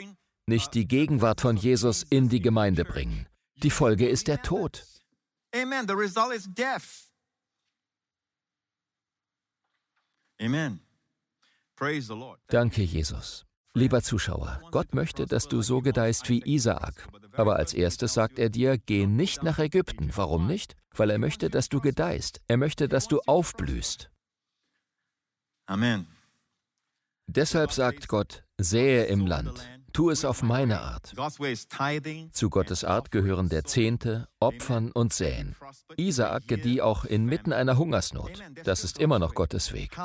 nicht die Gegenwart von Jesus in die Gemeinde bringen. Die Folge ist der Tod. Amen. The result is death. Amen. Praise the Lord. Danke, Jesus. Lieber Zuschauer, Gott möchte, dass du so gedeihst wie Isaak. Aber als erstes sagt er dir, geh nicht nach Ägypten. Warum nicht? Weil er möchte, dass du gedeihst. Er möchte, dass du aufblühst. Amen. Deshalb sagt Gott, sähe im Land, Tu es auf meine Art. Zu Gottes Art gehören der Zehnte, Opfern und Säen. Isaak gedieh auch inmitten einer Hungersnot. Das ist immer noch Gottes Weg.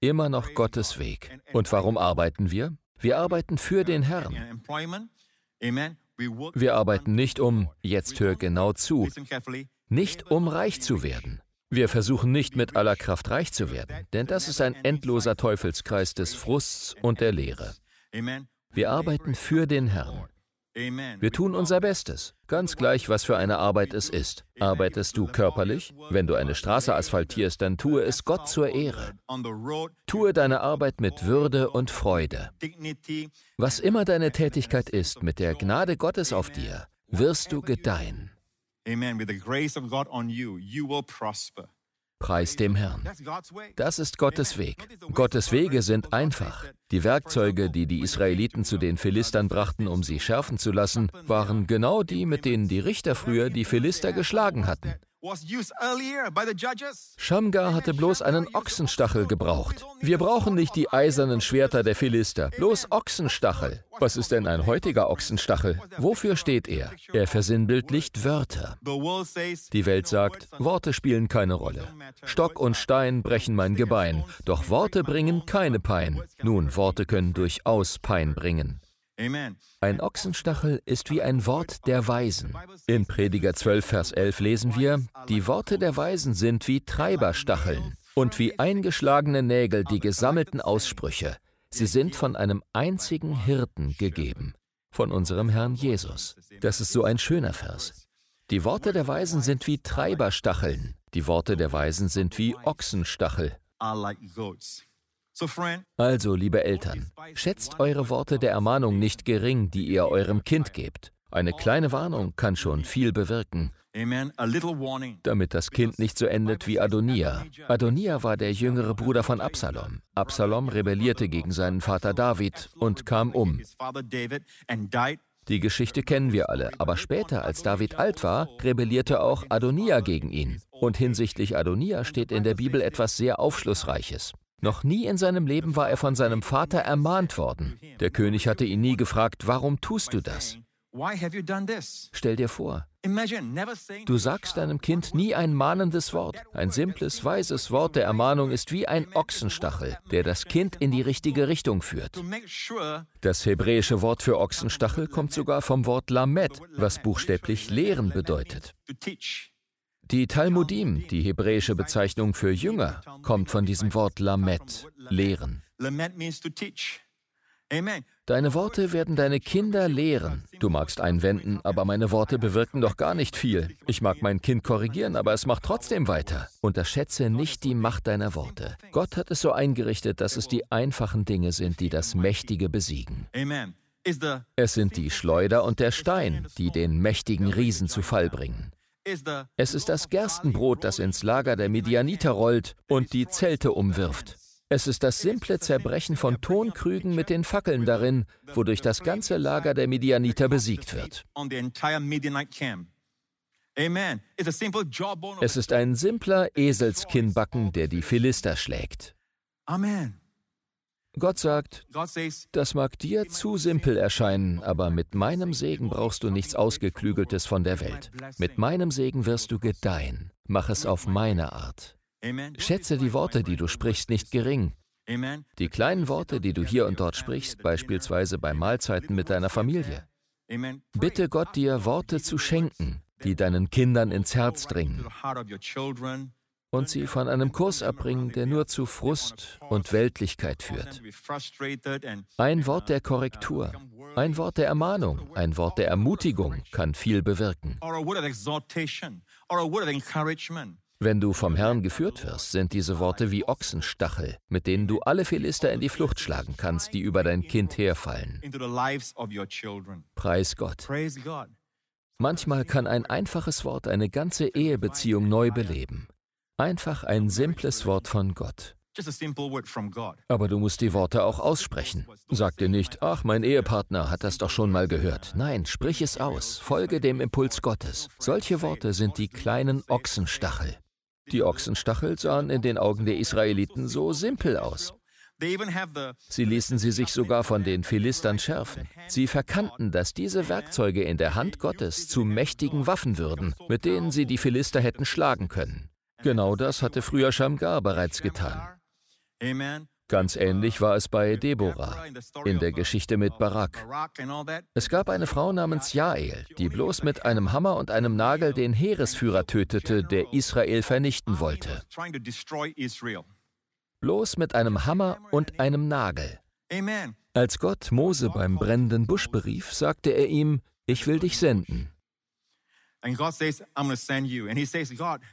Immer noch Gottes Weg. Und warum arbeiten wir? Wir arbeiten für den Herrn. Wir arbeiten nicht um, jetzt hör genau zu, nicht um reich zu werden. Wir versuchen nicht mit aller Kraft reich zu werden, denn das ist ein endloser Teufelskreis des Frusts und der Leere. Wir arbeiten für den Herrn. Wir tun unser Bestes, ganz gleich, was für eine Arbeit es ist. Arbeitest du körperlich? Wenn du eine Straße asphaltierst, dann tue es Gott zur Ehre. Tue deine Arbeit mit Würde und Freude. Was immer deine Tätigkeit ist, mit der Gnade Gottes auf dir, wirst du gedeihen. Amen. With the grace of God on you, you will prosper. Preis dem Herrn. Das ist Gottes Weg. Gottes Wege sind einfach. Die Werkzeuge, die die Israeliten zu den Philistern brachten, um sie schärfen zu lassen, waren genau die, mit denen die Richter früher die Philister geschlagen hatten. Shamgar hatte bloß einen Ochsenstachel gebraucht. Wir brauchen nicht die eisernen Schwerter der Philister, bloß Ochsenstachel. Was ist denn ein heutiger Ochsenstachel? Wofür steht er? Er versinnbildlicht Wörter. Die Welt sagt, Worte spielen keine Rolle. Stock und Stein brechen mein Gebein, doch Worte bringen keine Pein. Nun, Worte können durchaus Pein bringen. Ein Ochsenstachel ist wie ein Wort der Weisen. In Prediger 12, Vers 11 lesen wir, die Worte der Weisen sind wie Treiberstacheln und wie eingeschlagene Nägel die gesammelten Aussprüche. Sie sind von einem einzigen Hirten gegeben, von unserem Herrn Jesus. Das ist so ein schöner Vers. Die Worte der Weisen sind wie Treiberstacheln, die Worte der Weisen sind wie Ochsenstachel. Also, liebe Eltern, schätzt eure Worte der Ermahnung nicht gering, die ihr eurem Kind gebt. Eine kleine Warnung kann schon viel bewirken. Damit das Kind nicht so endet wie Adonia. Adonia war der jüngere Bruder von Absalom. Absalom rebellierte gegen seinen Vater David und kam um. Die Geschichte kennen wir alle, aber später, als David alt war, rebellierte auch Adonia gegen ihn. Und hinsichtlich Adonia steht in der Bibel etwas sehr Aufschlussreiches. Noch nie in seinem Leben war er von seinem Vater ermahnt worden. Der König hatte ihn nie gefragt, warum tust du das? Stell dir vor, du sagst deinem Kind nie ein mahnendes Wort. Ein simples, weises Wort der Ermahnung ist wie ein Ochsenstachel, der das Kind in die richtige Richtung führt. Das hebräische Wort für Ochsenstachel kommt sogar vom Wort Lamed, was buchstäblich lehren bedeutet. Die Talmudim, die hebräische Bezeichnung für Jünger, kommt von diesem Wort Lamed, lehren. Deine Worte werden deine Kinder lehren. Du magst einwenden, aber meine Worte bewirken doch gar nicht viel. Ich mag mein Kind korrigieren, aber es macht trotzdem weiter. Unterschätze nicht die Macht deiner Worte. Gott hat es so eingerichtet, dass es die einfachen Dinge sind, die das Mächtige besiegen. Es sind die Schleuder und der Stein, die den mächtigen Riesen zu Fall bringen. Es ist das Gerstenbrot, das ins Lager der Midianiter rollt und die Zelte umwirft. Es ist das simple Zerbrechen von Tonkrügen mit den Fackeln darin, wodurch das ganze Lager der Midianiter besiegt wird. Es ist ein simpler Eselskinnbacken, der die Philister schlägt. Amen. Gott sagt, das mag dir zu simpel erscheinen, aber mit meinem Segen brauchst du nichts Ausgeklügeltes von der Welt. Mit meinem Segen wirst du gedeihen. Mach es auf meine Art. Schätze die Worte, die du sprichst, nicht gering. Die kleinen Worte, die du hier und dort sprichst, beispielsweise bei Mahlzeiten mit deiner Familie. Bitte Gott dir Worte zu schenken, die deinen Kindern ins Herz dringen und sie von einem Kurs abbringen, der nur zu Frust und Weltlichkeit führt. Ein Wort der Korrektur, ein Wort der Ermahnung, ein Wort der Ermutigung kann viel bewirken. Wenn du vom Herrn geführt wirst, sind diese Worte wie Ochsenstachel, mit denen du alle Philister in die Flucht schlagen kannst, die über dein Kind herfallen. Preis Gott. Manchmal kann ein einfaches Wort eine ganze Ehebeziehung neu beleben. Einfach ein simples Wort von Gott. Aber du musst die Worte auch aussprechen. Sag dir nicht, ach, mein Ehepartner hat das doch schon mal gehört. Nein, sprich es aus. Folge dem Impuls Gottes. Solche Worte sind die kleinen Ochsenstachel. Die Ochsenstachel sahen in den Augen der Israeliten so simpel aus. Sie ließen sie sich sogar von den Philistern schärfen. Sie verkannten, dass diese Werkzeuge in der Hand Gottes zu mächtigen Waffen würden, mit denen sie die Philister hätten schlagen können. Genau das hatte früher Shamgar bereits getan. Ganz ähnlich war es bei Deborah in der Geschichte mit Barak. Es gab eine Frau namens Jael, die bloß mit einem Hammer und einem Nagel den Heeresführer tötete, der Israel vernichten wollte. Bloß mit einem Hammer und einem Nagel. Als Gott Mose beim brennenden Busch berief, sagte er ihm, ich will dich senden.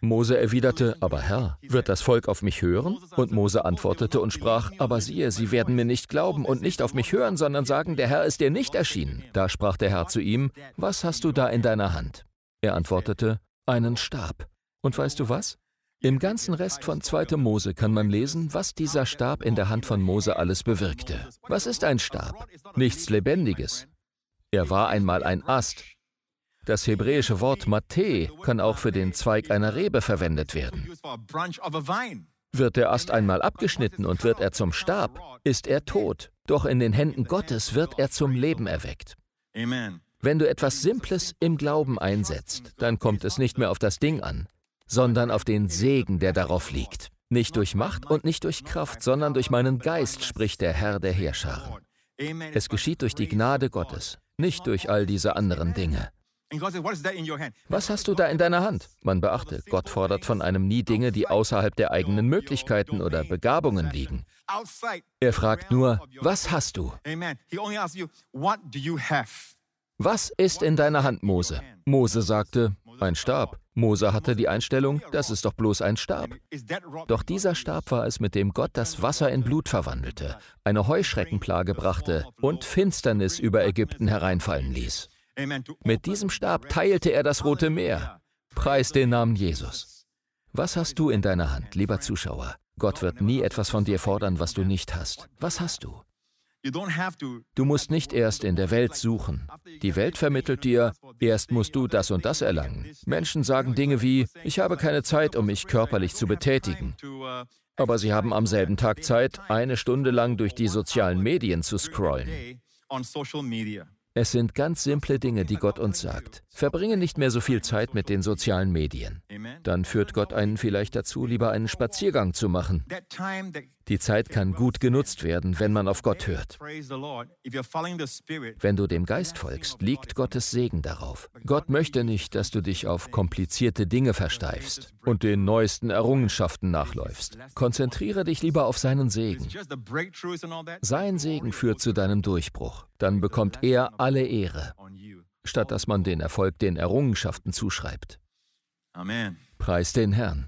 Mose erwiderte, aber Herr, wird das Volk auf mich hören? Und Mose antwortete und sprach, aber siehe, sie werden mir nicht glauben und nicht auf mich hören, sondern sagen, der Herr ist dir nicht erschienen. Da sprach der Herr zu ihm, was hast du da in deiner Hand? Er antwortete, einen Stab. Und weißt du was? Im ganzen Rest von 2. Mose kann man lesen, was dieser Stab in der Hand von Mose alles bewirkte. Was ist ein Stab? Nichts Lebendiges. Er war einmal ein Ast, das hebräische Wort Mate kann auch für den Zweig einer Rebe verwendet werden. Wird der Ast einmal abgeschnitten und wird er zum Stab, ist er tot. Doch in den Händen Gottes wird er zum Leben erweckt. Wenn du etwas Simples im Glauben einsetzt, dann kommt es nicht mehr auf das Ding an, sondern auf den Segen, der darauf liegt. Nicht durch Macht und nicht durch Kraft, sondern durch meinen Geist, spricht der Herr der Heerscharen. Es geschieht durch die Gnade Gottes, nicht durch all diese anderen Dinge. Was hast du da in deiner Hand? Man beachte, Gott fordert von einem nie Dinge, die außerhalb der eigenen Möglichkeiten oder Begabungen liegen. Er fragt nur, was hast du? Was ist in deiner Hand, Mose? Mose sagte, ein Stab. Mose hatte die Einstellung, das ist doch bloß ein Stab. Doch dieser Stab war es, mit dem Gott das Wasser in Blut verwandelte, eine Heuschreckenplage brachte und Finsternis über Ägypten hereinfallen ließ. Mit diesem Stab teilte er das Rote Meer. Preis den Namen Jesus. Was hast du in deiner Hand, lieber Zuschauer? Gott wird nie etwas von dir fordern, was du nicht hast. Was hast du? Du musst nicht erst in der Welt suchen. Die Welt vermittelt dir, erst musst du das und das erlangen. Menschen sagen Dinge wie, ich habe keine Zeit, um mich körperlich zu betätigen. Aber sie haben am selben Tag Zeit, eine Stunde lang durch die sozialen Medien zu scrollen. Es sind ganz simple Dinge, die Gott uns sagt. Verbringe nicht mehr so viel Zeit mit den sozialen Medien. Dann führt Gott einen vielleicht dazu, lieber einen Spaziergang zu machen. Die Zeit kann gut genutzt werden, wenn man auf Gott hört. Wenn du dem Geist folgst, liegt Gottes Segen darauf. Gott möchte nicht, dass du dich auf komplizierte Dinge versteifst und den neuesten Errungenschaften nachläufst. Konzentriere dich lieber auf seinen Segen. Sein Segen führt zu deinem Durchbruch. Dann bekommt er alle Ehre, statt dass man den Erfolg den Errungenschaften zuschreibt. Amen. Preis den Herrn.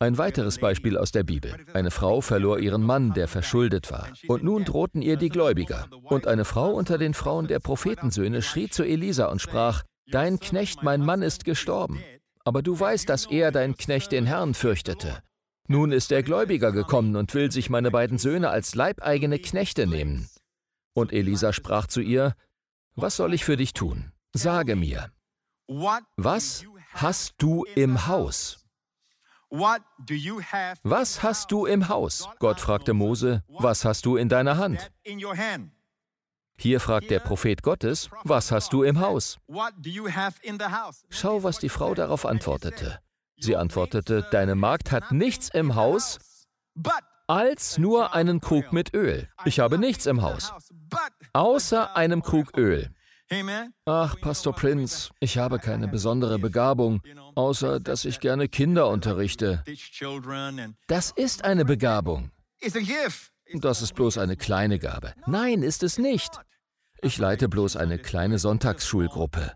Ein weiteres Beispiel aus der Bibel. Eine Frau verlor ihren Mann, der verschuldet war. Und nun drohten ihr die Gläubiger. Und eine Frau unter den Frauen der Prophetensöhne schrie zu Elisa und sprach, Dein Knecht, mein Mann, ist gestorben. Aber du weißt, dass er, dein Knecht, den Herrn fürchtete. Nun ist der Gläubiger gekommen und will sich meine beiden Söhne als leibeigene Knechte nehmen. Und Elisa sprach zu ihr, Was soll ich für dich tun? Sage mir, was hast du im Haus? Was hast du im Haus? Gott fragte Mose, was hast du in deiner Hand? Hier fragt der Prophet Gottes, was hast du im Haus? Schau, was die Frau darauf antwortete. Sie antwortete, deine Magd hat nichts im Haus, als nur einen Krug mit Öl. Ich habe nichts im Haus, außer einem Krug Öl. Ach, Pastor Prince, ich habe keine besondere Begabung, außer dass ich gerne Kinder unterrichte. Das ist eine Begabung. Das ist bloß eine kleine Gabe. Nein, ist es nicht. Ich leite bloß eine kleine Sonntagsschulgruppe.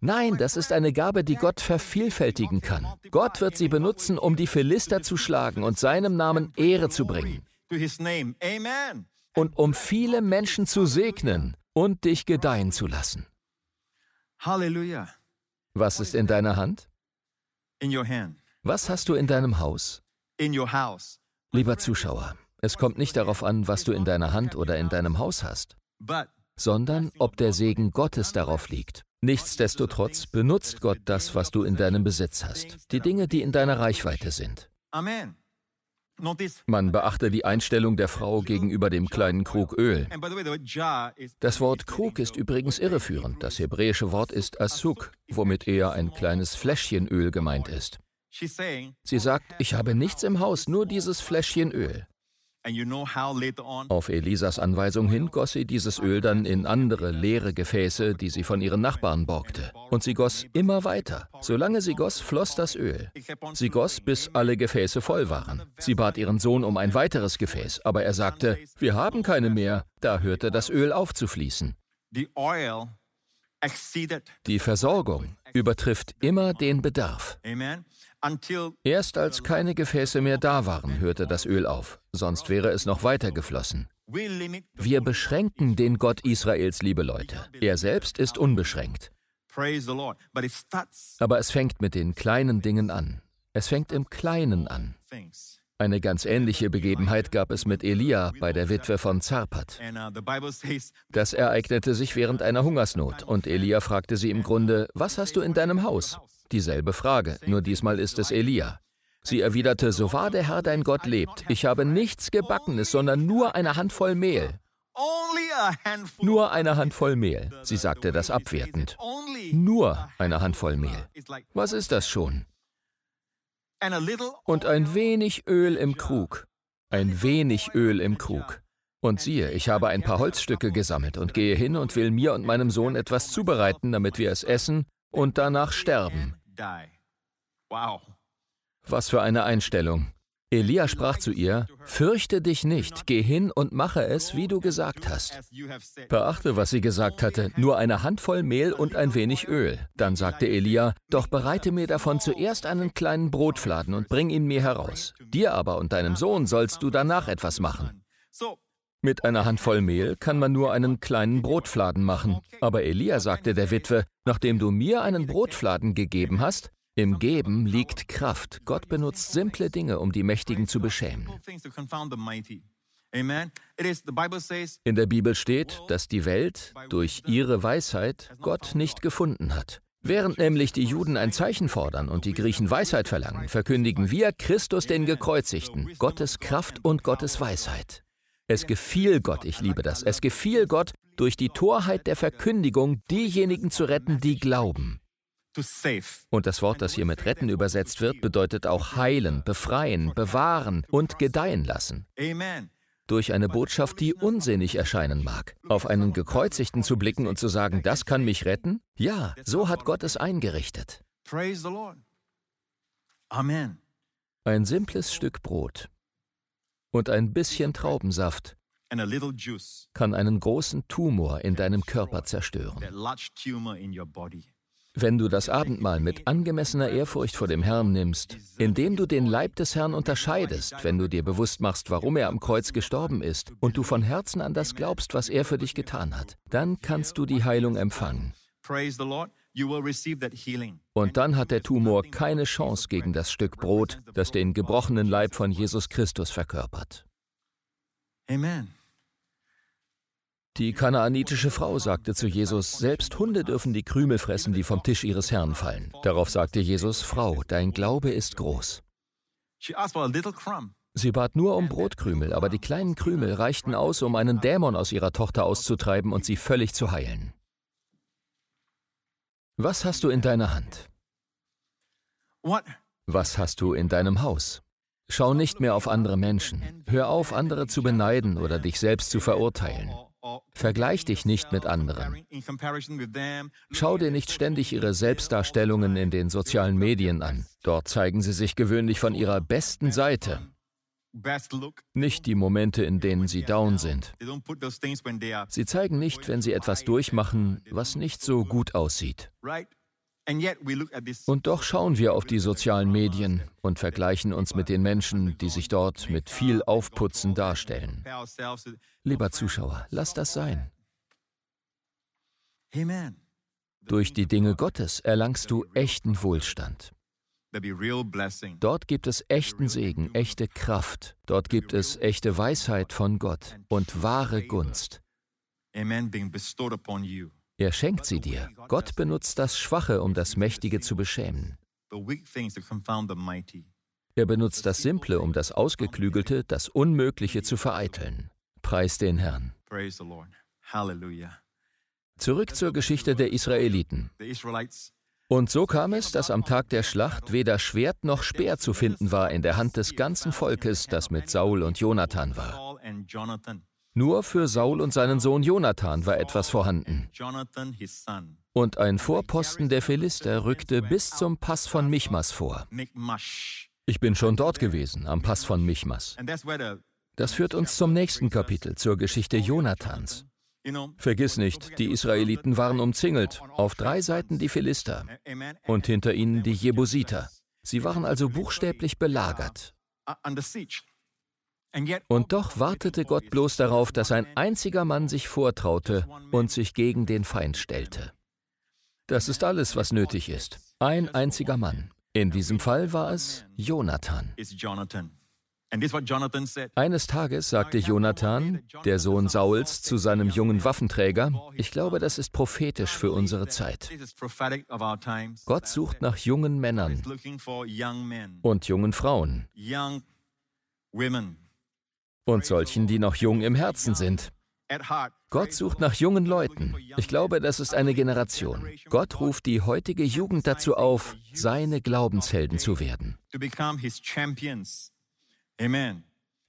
Nein, das ist eine Gabe, die Gott vervielfältigen kann. Gott wird sie benutzen, um die Philister zu schlagen und seinem Namen Ehre zu bringen. Und um viele Menschen zu segnen und dich gedeihen zu lassen. Halleluja. Was ist in deiner Hand? In your hand. Was hast du in deinem Haus? In your house. Lieber Zuschauer, es kommt nicht darauf an, was du in deiner Hand oder in deinem Haus hast, sondern ob der Segen Gottes darauf liegt. Nichtsdestotrotz benutzt Gott das, was du in deinem Besitz hast, die Dinge, die in deiner Reichweite sind. Amen. Man beachte die Einstellung der Frau gegenüber dem kleinen Krug Öl. Das Wort Krug ist übrigens irreführend. Das hebräische Wort ist Asuk, womit eher ein kleines Fläschchen Öl gemeint ist. Sie sagt, ich habe nichts im Haus, nur dieses Fläschchen Öl. Auf Elisas Anweisung hin goss sie dieses Öl dann in andere leere Gefäße, die sie von ihren Nachbarn borgte. Und sie goss immer weiter. Solange sie goss, floss das Öl. Sie goss, bis alle Gefäße voll waren. Sie bat ihren Sohn um ein weiteres Gefäß, aber er sagte, wir haben keine mehr. Da hörte das Öl auf zu fließen. Die Versorgung übertrifft immer den Bedarf. Erst als keine Gefäße mehr da waren, hörte das Öl auf, sonst wäre es noch weiter geflossen. Wir beschränken den Gott Israels, liebe Leute. Er selbst ist unbeschränkt. Aber es fängt mit den kleinen Dingen an. Es fängt im Kleinen an. Eine ganz ähnliche Begebenheit gab es mit Elia bei der Witwe von Zarpat. Das ereignete sich während einer Hungersnot und Elia fragte sie im Grunde, was hast du in deinem Haus? Dieselbe Frage, nur diesmal ist es Elia. Sie erwiderte, so wahr der Herr dein Gott lebt, ich habe nichts Gebackenes, sondern nur eine Handvoll Mehl. Nur eine Handvoll Mehl. Sie sagte das abwertend. Nur eine Handvoll Mehl. Was ist das schon? und ein wenig Öl im Krug. Ein wenig Öl im Krug. Und siehe, ich habe ein paar Holzstücke gesammelt und gehe hin und will mir und meinem Sohn etwas zubereiten, damit wir es essen und danach sterben. Was für eine Einstellung. Elia sprach zu ihr, Fürchte dich nicht, geh hin und mache es, wie du gesagt hast. Beachte, was sie gesagt hatte, nur eine Handvoll Mehl und ein wenig Öl. Dann sagte Elia, Doch bereite mir davon zuerst einen kleinen Brotfladen und bring ihn mir heraus. Dir aber und deinem Sohn sollst du danach etwas machen. Mit einer Handvoll Mehl kann man nur einen kleinen Brotfladen machen. Aber Elia sagte der Witwe, nachdem du mir einen Brotfladen gegeben hast, im Geben liegt Kraft. Gott benutzt simple Dinge, um die Mächtigen zu beschämen. In der Bibel steht, dass die Welt durch ihre Weisheit Gott nicht gefunden hat. Während nämlich die Juden ein Zeichen fordern und die Griechen Weisheit verlangen, verkündigen wir Christus den Gekreuzigten, Gottes Kraft und Gottes Weisheit. Es gefiel Gott, ich liebe das, es gefiel Gott, durch die Torheit der Verkündigung diejenigen zu retten, die glauben. Und das Wort, das hier mit retten übersetzt wird, bedeutet auch heilen, befreien, bewahren und gedeihen lassen. Durch eine Botschaft, die unsinnig erscheinen mag. Auf einen Gekreuzigten zu blicken und zu sagen, das kann mich retten? Ja, so hat Gott es eingerichtet. Amen. Ein simples Stück Brot und ein bisschen Traubensaft kann einen großen Tumor in deinem Körper zerstören. Wenn du das Abendmahl mit angemessener Ehrfurcht vor dem Herrn nimmst, indem du den Leib des Herrn unterscheidest, wenn du dir bewusst machst, warum er am Kreuz gestorben ist, und du von Herzen an das glaubst, was er für dich getan hat, dann kannst du die Heilung empfangen. Und dann hat der Tumor keine Chance gegen das Stück Brot, das den gebrochenen Leib von Jesus Christus verkörpert. Amen. Die kanaanitische Frau sagte zu Jesus, selbst Hunde dürfen die Krümel fressen, die vom Tisch ihres Herrn fallen. Darauf sagte Jesus, Frau, dein Glaube ist groß. Sie bat nur um Brotkrümel, aber die kleinen Krümel reichten aus, um einen Dämon aus ihrer Tochter auszutreiben und sie völlig zu heilen. Was hast du in deiner Hand? Was hast du in deinem Haus? Schau nicht mehr auf andere Menschen. Hör auf, andere zu beneiden oder dich selbst zu verurteilen. Vergleich dich nicht mit anderen. Schau dir nicht ständig ihre Selbstdarstellungen in den sozialen Medien an. Dort zeigen sie sich gewöhnlich von ihrer besten Seite. Nicht die Momente, in denen sie down sind. Sie zeigen nicht, wenn sie etwas durchmachen, was nicht so gut aussieht. Und doch schauen wir auf die sozialen Medien und vergleichen uns mit den Menschen, die sich dort mit viel Aufputzen darstellen. Lieber Zuschauer, lass das sein. Durch die Dinge Gottes erlangst du echten Wohlstand. Dort gibt es echten Segen, echte Kraft. Dort gibt es echte Weisheit von Gott und wahre Gunst. Er schenkt sie dir. Gott benutzt das Schwache, um das Mächtige zu beschämen. Er benutzt das Simple, um das Ausgeklügelte, das Unmögliche zu vereiteln. Preis den Herrn. Zurück zur Geschichte der Israeliten. Und so kam es, dass am Tag der Schlacht weder Schwert noch Speer zu finden war in der Hand des ganzen Volkes, das mit Saul und Jonathan war. Nur für Saul und seinen Sohn Jonathan war etwas vorhanden. Und ein Vorposten der Philister rückte bis zum Pass von Michmas vor. Ich bin schon dort gewesen, am Pass von Michmas. Das führt uns zum nächsten Kapitel, zur Geschichte Jonathans. Vergiss nicht, die Israeliten waren umzingelt, auf drei Seiten die Philister und hinter ihnen die Jebusiter. Sie waren also buchstäblich belagert. Und doch wartete Gott bloß darauf, dass ein einziger Mann sich vortraute und sich gegen den Feind stellte. Das ist alles, was nötig ist. Ein einziger Mann. In diesem Fall war es Jonathan. Eines Tages sagte Jonathan, der Sohn Sauls, zu seinem jungen Waffenträger, ich glaube, das ist prophetisch für unsere Zeit. Gott sucht nach jungen Männern und jungen Frauen und solchen, die noch jung im Herzen sind. Gott sucht nach jungen Leuten. Ich glaube, das ist eine Generation. Gott ruft die heutige Jugend dazu auf, seine Glaubenshelden zu werden.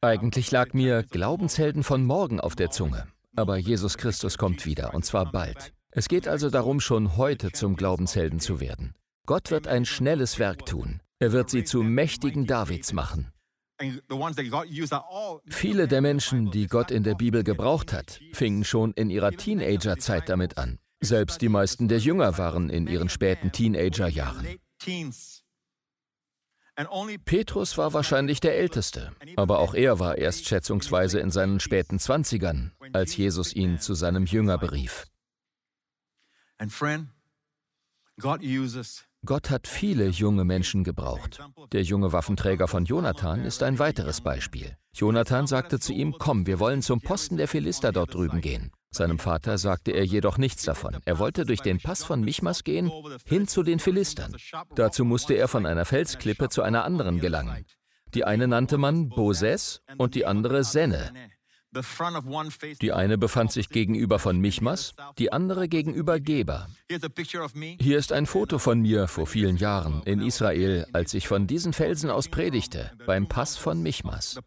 Eigentlich lag mir Glaubenshelden von morgen auf der Zunge. Aber Jesus Christus kommt wieder, und zwar bald. Es geht also darum, schon heute zum Glaubenshelden zu werden. Gott wird ein schnelles Werk tun. Er wird sie zu mächtigen Davids machen. Viele der Menschen, die Gott in der Bibel gebraucht hat, fingen schon in ihrer Teenagerzeit damit an. Selbst die meisten der Jünger waren in ihren späten Teenagerjahren. Petrus war wahrscheinlich der Älteste, aber auch er war erst schätzungsweise in seinen späten Zwanzigern, als Jesus ihn zu seinem Jünger berief. Gott hat viele junge Menschen gebraucht. Der junge Waffenträger von Jonathan ist ein weiteres Beispiel. Jonathan sagte zu ihm, komm, wir wollen zum Posten der Philister dort drüben gehen. Seinem Vater sagte er jedoch nichts davon. Er wollte durch den Pass von Michmas gehen, hin zu den Philistern. Dazu musste er von einer Felsklippe zu einer anderen gelangen. Die eine nannte man Boses und die andere Senne. Die eine befand sich gegenüber von Michmas, die andere gegenüber Geber. Hier ist ein Foto von mir vor vielen Jahren in Israel, als ich von diesen Felsen aus predigte, beim Pass von Michmas.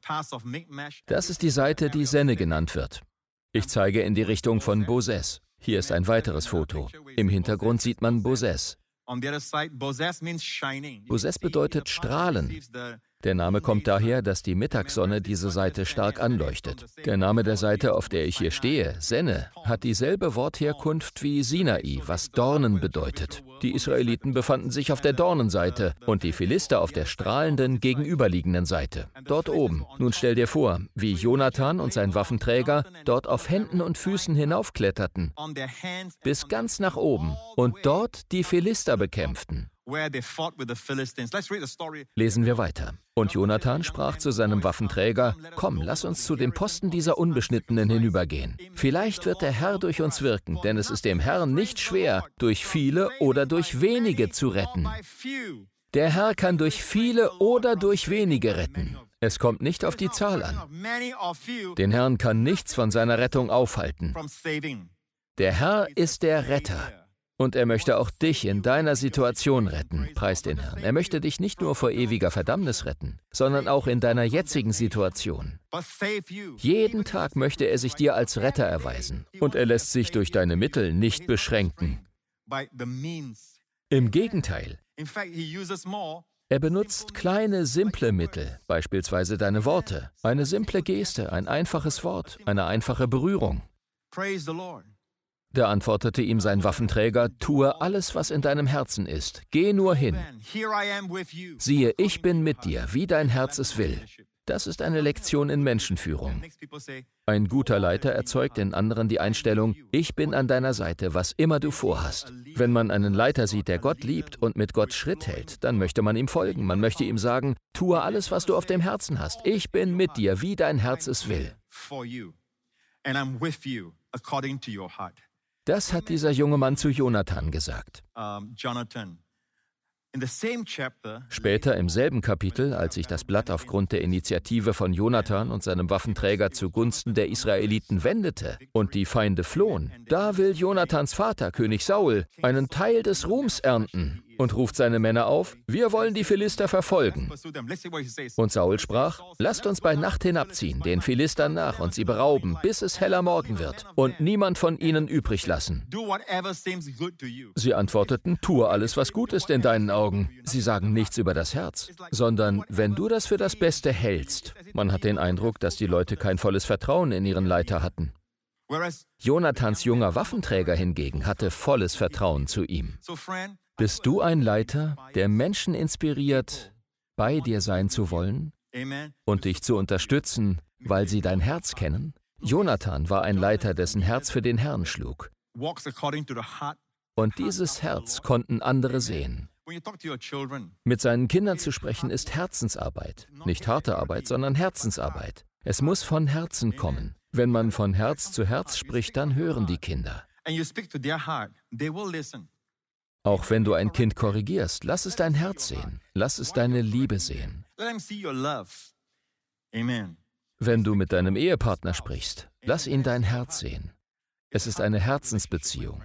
Das ist die Seite, die Senne genannt wird. Ich zeige in die Richtung von Boses. Hier ist ein weiteres Foto. Im Hintergrund sieht man Boses. Boses bedeutet strahlen. Der Name kommt daher, dass die Mittagssonne diese Seite stark anleuchtet. Der Name der Seite, auf der ich hier stehe, Senne, hat dieselbe Wortherkunft wie Sinai, was Dornen bedeutet. Die Israeliten befanden sich auf der Dornenseite und die Philister auf der strahlenden gegenüberliegenden Seite, dort oben. Nun stell dir vor, wie Jonathan und sein Waffenträger dort auf Händen und Füßen hinaufkletterten, bis ganz nach oben und dort die Philister bekämpften. Lesen wir weiter. Und Jonathan sprach zu seinem Waffenträger, Komm, lass uns zu dem Posten dieser Unbeschnittenen hinübergehen. Vielleicht wird der Herr durch uns wirken, denn es ist dem Herrn nicht schwer, durch viele oder durch wenige zu retten. Der Herr kann durch viele oder durch wenige retten. Es kommt nicht auf die Zahl an. Den Herrn kann nichts von seiner Rettung aufhalten. Der Herr ist der Retter. Und er möchte auch dich in deiner Situation retten, preis den Herrn. Er möchte dich nicht nur vor ewiger Verdammnis retten, sondern auch in deiner jetzigen Situation. Jeden Tag möchte er sich dir als Retter erweisen. Und er lässt sich durch deine Mittel nicht beschränken. Im Gegenteil. Er benutzt kleine, simple Mittel, beispielsweise deine Worte, eine simple Geste, ein einfaches Wort, eine einfache Berührung. Da antwortete ihm sein Waffenträger, tue alles, was in deinem Herzen ist, geh nur hin. Siehe, ich bin mit dir, wie dein Herz es will. Das ist eine Lektion in Menschenführung. Ein guter Leiter erzeugt in anderen die Einstellung, ich bin an deiner Seite, was immer du vorhast. Wenn man einen Leiter sieht, der Gott liebt und mit Gott Schritt hält, dann möchte man ihm folgen. Man möchte ihm sagen, tue alles, was du auf dem Herzen hast. Ich bin mit dir, wie dein Herz es will. Das hat dieser junge Mann zu Jonathan gesagt. Später im selben Kapitel, als sich das Blatt aufgrund der Initiative von Jonathan und seinem Waffenträger zugunsten der Israeliten wendete und die Feinde flohen, da will Jonathans Vater, König Saul, einen Teil des Ruhms ernten und ruft seine Männer auf, wir wollen die Philister verfolgen. Und Saul sprach, lasst uns bei Nacht hinabziehen, den Philistern nach und sie berauben, bis es heller Morgen wird und niemand von ihnen übrig lassen. Sie antworteten, tue alles, was gut ist in deinen Augen. Sie sagen nichts über das Herz, sondern wenn du das für das Beste hältst. Man hat den Eindruck, dass die Leute kein volles Vertrauen in ihren Leiter hatten. Jonathans junger Waffenträger hingegen hatte volles Vertrauen zu ihm. Bist du ein Leiter, der Menschen inspiriert, bei dir sein zu wollen und dich zu unterstützen, weil sie dein Herz kennen? Jonathan war ein Leiter, dessen Herz für den Herrn schlug. Und dieses Herz konnten andere sehen. Mit seinen Kindern zu sprechen ist Herzensarbeit. Nicht harte Arbeit, sondern Herzensarbeit. Es muss von Herzen kommen. Wenn man von Herz zu Herz spricht, dann hören die Kinder. Auch wenn du ein Kind korrigierst, lass es dein Herz sehen. Lass es deine Liebe sehen. Wenn du mit deinem Ehepartner sprichst, lass ihn dein Herz sehen. Es ist eine Herzensbeziehung.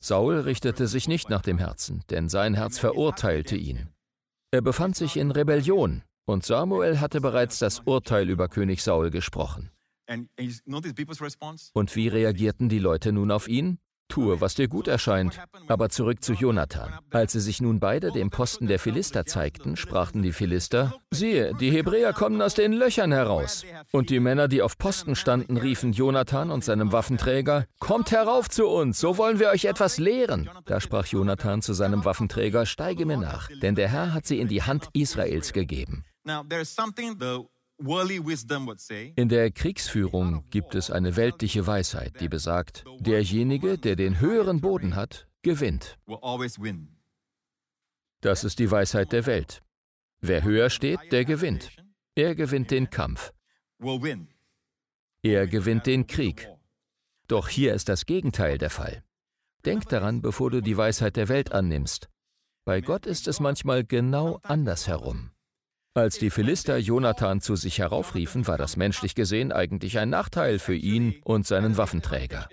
Saul richtete sich nicht nach dem Herzen, denn sein Herz verurteilte ihn. Er befand sich in Rebellion und Samuel hatte bereits das Urteil über König Saul gesprochen. Und wie reagierten die Leute nun auf ihn? Tue, was dir gut erscheint. Aber zurück zu Jonathan. Als sie sich nun beide dem Posten der Philister zeigten, sprachen die Philister, siehe, die Hebräer kommen aus den Löchern heraus. Und die Männer, die auf Posten standen, riefen Jonathan und seinem Waffenträger, kommt herauf zu uns, so wollen wir euch etwas lehren. Da sprach Jonathan zu seinem Waffenträger, steige mir nach, denn der Herr hat sie in die Hand Israels gegeben. In der Kriegsführung gibt es eine weltliche Weisheit, die besagt, derjenige, der den höheren Boden hat, gewinnt. Das ist die Weisheit der Welt. Wer höher steht, der gewinnt. Er gewinnt den Kampf. Er gewinnt den Krieg. Doch hier ist das Gegenteil der Fall. Denk daran, bevor du die Weisheit der Welt annimmst. Bei Gott ist es manchmal genau andersherum. Als die Philister Jonathan zu sich heraufriefen, war das menschlich gesehen eigentlich ein Nachteil für ihn und seinen Waffenträger.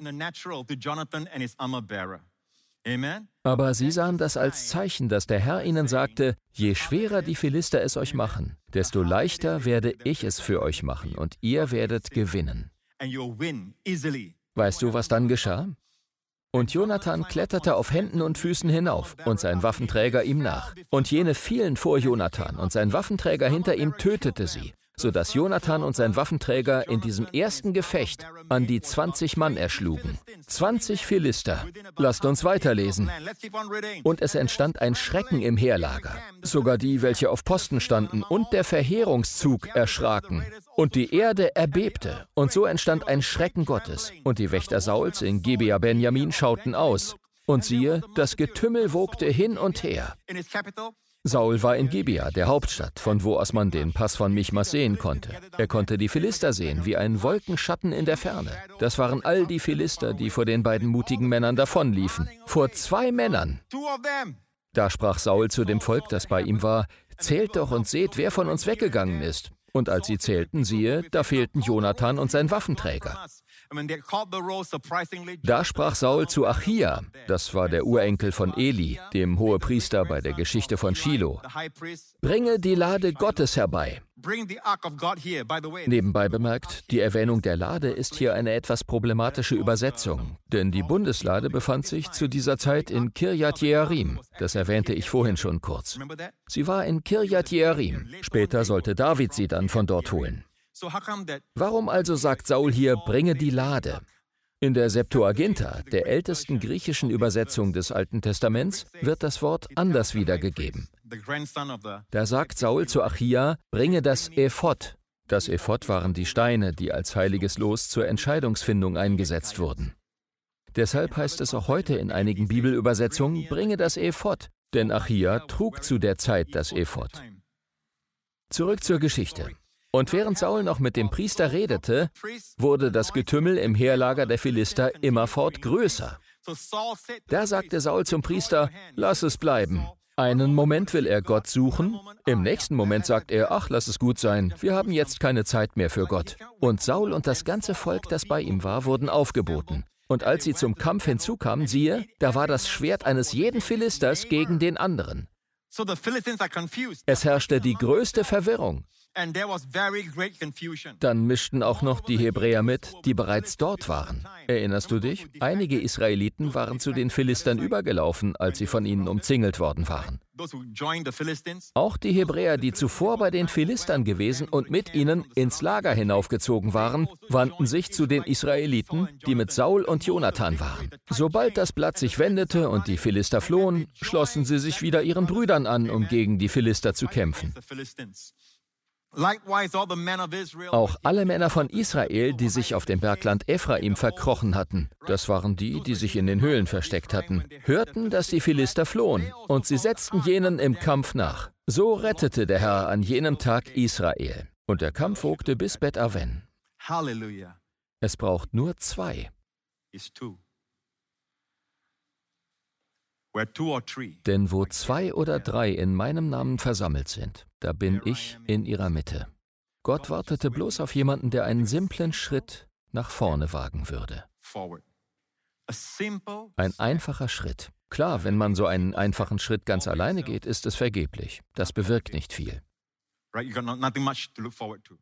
Aber sie sahen das als Zeichen, dass der Herr ihnen sagte, je schwerer die Philister es euch machen, desto leichter werde ich es für euch machen und ihr werdet gewinnen. Weißt du, was dann geschah? Und Jonathan kletterte auf Händen und Füßen hinauf und sein Waffenträger ihm nach. Und jene fielen vor Jonathan und sein Waffenträger hinter ihm tötete sie sodass Jonathan und sein Waffenträger in diesem ersten Gefecht an die 20 Mann erschlugen. 20 Philister. Lasst uns weiterlesen. Und es entstand ein Schrecken im Heerlager. Sogar die, welche auf Posten standen, und der Verheerungszug erschraken. Und die Erde erbebte. Und so entstand ein Schrecken Gottes. Und die Wächter Sauls in Gebea Benjamin schauten aus. Und siehe, das Getümmel wogte hin und her. Saul war in Gibea, der Hauptstadt, von wo aus man den Pass von Michmas sehen konnte. Er konnte die Philister sehen, wie ein Wolkenschatten in der Ferne. Das waren all die Philister, die vor den beiden mutigen Männern davonliefen. Vor zwei Männern. Da sprach Saul zu dem Volk, das bei ihm war, Zählt doch und seht, wer von uns weggegangen ist. Und als sie zählten, siehe, da fehlten Jonathan und sein Waffenträger. Da sprach Saul zu Achia, das war der Urenkel von Eli, dem Hohepriester bei der Geschichte von Shiloh, bringe die Lade Gottes herbei. Nebenbei bemerkt, die Erwähnung der Lade ist hier eine etwas problematische Übersetzung, denn die Bundeslade befand sich zu dieser Zeit in Kirjat Jearim. Das erwähnte ich vorhin schon kurz. Sie war in Kirjat Jearim. Später sollte David sie dann von dort holen. Warum also sagt Saul hier, bringe die Lade? In der Septuaginta, der ältesten griechischen Übersetzung des Alten Testaments, wird das Wort anders wiedergegeben. Da sagt Saul zu Achia, bringe das Ephod. Das Ephod waren die Steine, die als heiliges Los zur Entscheidungsfindung eingesetzt wurden. Deshalb heißt es auch heute in einigen Bibelübersetzungen, bringe das Ephod, denn Achia trug zu der Zeit das Ephod. Zurück zur Geschichte. Und während Saul noch mit dem Priester redete, wurde das Getümmel im Heerlager der Philister immerfort größer. Da sagte Saul zum Priester, lass es bleiben. Einen Moment will er Gott suchen, im nächsten Moment sagt er, ach, lass es gut sein, wir haben jetzt keine Zeit mehr für Gott. Und Saul und das ganze Volk, das bei ihm war, wurden aufgeboten. Und als sie zum Kampf hinzukamen, siehe, da war das Schwert eines jeden Philisters gegen den anderen. Es herrschte die größte Verwirrung. Dann mischten auch noch die Hebräer mit, die bereits dort waren. Erinnerst du dich? Einige Israeliten waren zu den Philistern übergelaufen, als sie von ihnen umzingelt worden waren. Auch die Hebräer, die zuvor bei den Philistern gewesen und mit ihnen ins Lager hinaufgezogen waren, wandten sich zu den Israeliten, die mit Saul und Jonathan waren. Sobald das Blatt sich wendete und die Philister flohen, schlossen sie sich wieder ihren Brüdern an, um gegen die Philister zu kämpfen. Auch alle Männer von Israel, die sich auf dem Bergland Ephraim verkrochen hatten, das waren die, die sich in den Höhlen versteckt hatten, hörten, dass die Philister flohen, und sie setzten jenen im Kampf nach. So rettete der Herr an jenem Tag Israel. Und der Kampf wogte bis Bet Aven. Halleluja. Es braucht nur zwei. Denn wo zwei oder drei in meinem Namen versammelt sind, da bin ich in ihrer Mitte. Gott wartete bloß auf jemanden, der einen simplen Schritt nach vorne wagen würde. Ein einfacher Schritt. Klar, wenn man so einen einfachen Schritt ganz alleine geht, ist es vergeblich. Das bewirkt nicht viel.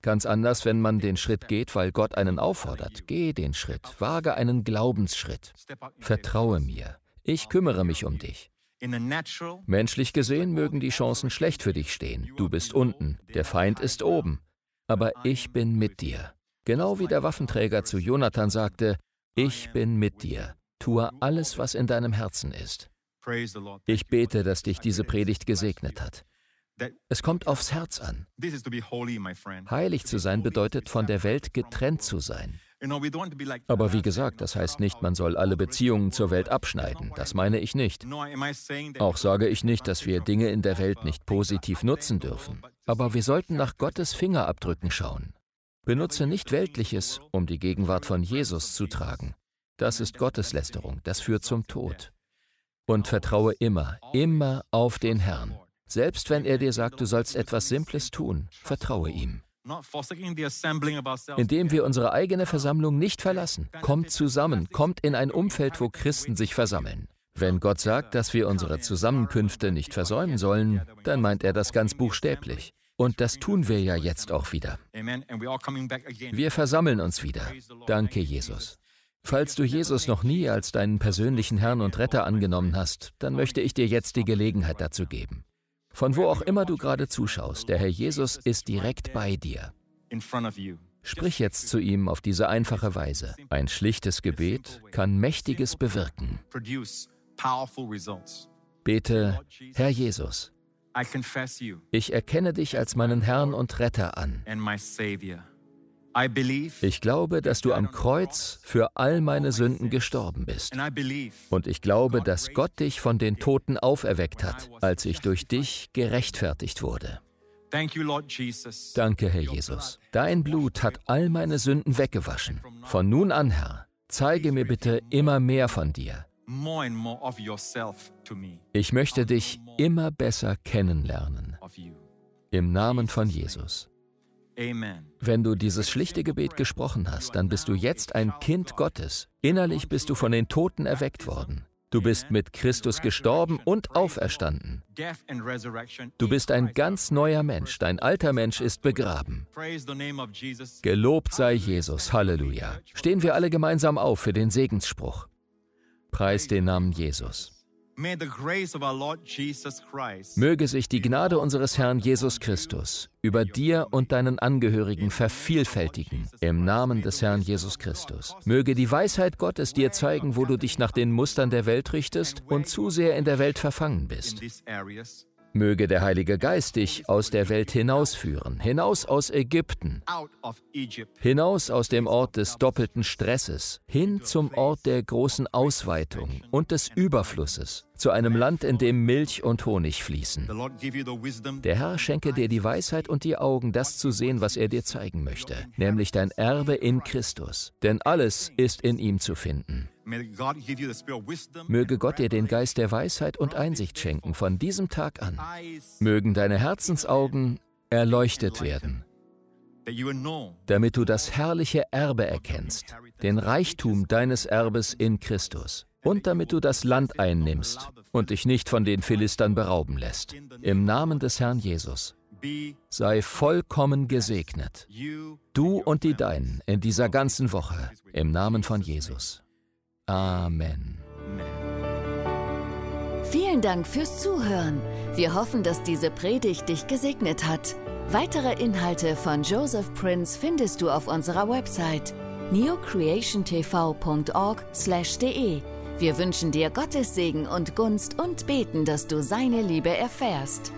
Ganz anders, wenn man den Schritt geht, weil Gott einen auffordert. Geh den Schritt, wage einen Glaubensschritt. Vertraue mir. Ich kümmere mich um dich. Menschlich gesehen mögen die Chancen schlecht für dich stehen. Du bist unten, der Feind ist oben. Aber ich bin mit dir. Genau wie der Waffenträger zu Jonathan sagte, ich bin mit dir. Tue alles, was in deinem Herzen ist. Ich bete, dass dich diese Predigt gesegnet hat. Es kommt aufs Herz an. Heilig zu sein bedeutet, von der Welt getrennt zu sein. Aber wie gesagt, das heißt nicht, man soll alle Beziehungen zur Welt abschneiden. Das meine ich nicht. Auch sage ich nicht, dass wir Dinge in der Welt nicht positiv nutzen dürfen. Aber wir sollten nach Gottes Fingerabdrücken schauen. Benutze nicht Weltliches, um die Gegenwart von Jesus zu tragen. Das ist Gotteslästerung, das führt zum Tod. Und vertraue immer, immer auf den Herrn. Selbst wenn er dir sagt, du sollst etwas Simples tun, vertraue ihm. Indem wir unsere eigene Versammlung nicht verlassen, kommt zusammen, kommt in ein Umfeld, wo Christen sich versammeln. Wenn Gott sagt, dass wir unsere Zusammenkünfte nicht versäumen sollen, dann meint er das ganz buchstäblich. Und das tun wir ja jetzt auch wieder. Wir versammeln uns wieder. Danke, Jesus. Falls du Jesus noch nie als deinen persönlichen Herrn und Retter angenommen hast, dann möchte ich dir jetzt die Gelegenheit dazu geben. Von wo auch immer du gerade zuschaust, der Herr Jesus ist direkt bei dir. Sprich jetzt zu ihm auf diese einfache Weise. Ein schlichtes Gebet kann Mächtiges bewirken. Bete, Herr Jesus, ich erkenne dich als meinen Herrn und Retter an. Ich glaube, dass du am Kreuz für all meine Sünden gestorben bist. Und ich glaube, dass Gott dich von den Toten auferweckt hat, als ich durch dich gerechtfertigt wurde. Danke, Herr Jesus. Dein Blut hat all meine Sünden weggewaschen. Von nun an, Herr, zeige mir bitte immer mehr von dir. Ich möchte dich immer besser kennenlernen. Im Namen von Jesus. Wenn du dieses schlichte Gebet gesprochen hast, dann bist du jetzt ein Kind Gottes. Innerlich bist du von den Toten erweckt worden. Du bist mit Christus gestorben und auferstanden. Du bist ein ganz neuer Mensch. Dein alter Mensch ist begraben. Gelobt sei Jesus. Halleluja. Stehen wir alle gemeinsam auf für den Segensspruch. Preis den Namen Jesus. Möge sich die Gnade unseres Herrn Jesus Christus über dir und deinen Angehörigen vervielfältigen, im Namen des Herrn Jesus Christus. Möge die Weisheit Gottes dir zeigen, wo du dich nach den Mustern der Welt richtest und zu sehr in der Welt verfangen bist. Möge der Heilige Geist dich aus der Welt hinausführen, hinaus aus Ägypten, hinaus aus dem Ort des doppelten Stresses, hin zum Ort der großen Ausweitung und des Überflusses, zu einem Land, in dem Milch und Honig fließen. Der Herr schenke dir die Weisheit und die Augen, das zu sehen, was er dir zeigen möchte, nämlich dein Erbe in Christus, denn alles ist in ihm zu finden. Möge Gott dir den Geist der Weisheit und Einsicht schenken von diesem Tag an. Mögen deine Herzensaugen erleuchtet werden, damit du das herrliche Erbe erkennst, den Reichtum deines Erbes in Christus, und damit du das Land einnimmst und dich nicht von den Philistern berauben lässt. Im Namen des Herrn Jesus. Sei vollkommen gesegnet, du und die Deinen in dieser ganzen Woche, im Namen von Jesus. Amen. Vielen Dank fürs Zuhören. Wir hoffen, dass diese Predigt dich gesegnet hat. Weitere Inhalte von Joseph Prince findest du auf unserer Website neocreationtv.org/de. Wir wünschen dir Gottes Segen und Gunst und beten, dass du seine Liebe erfährst.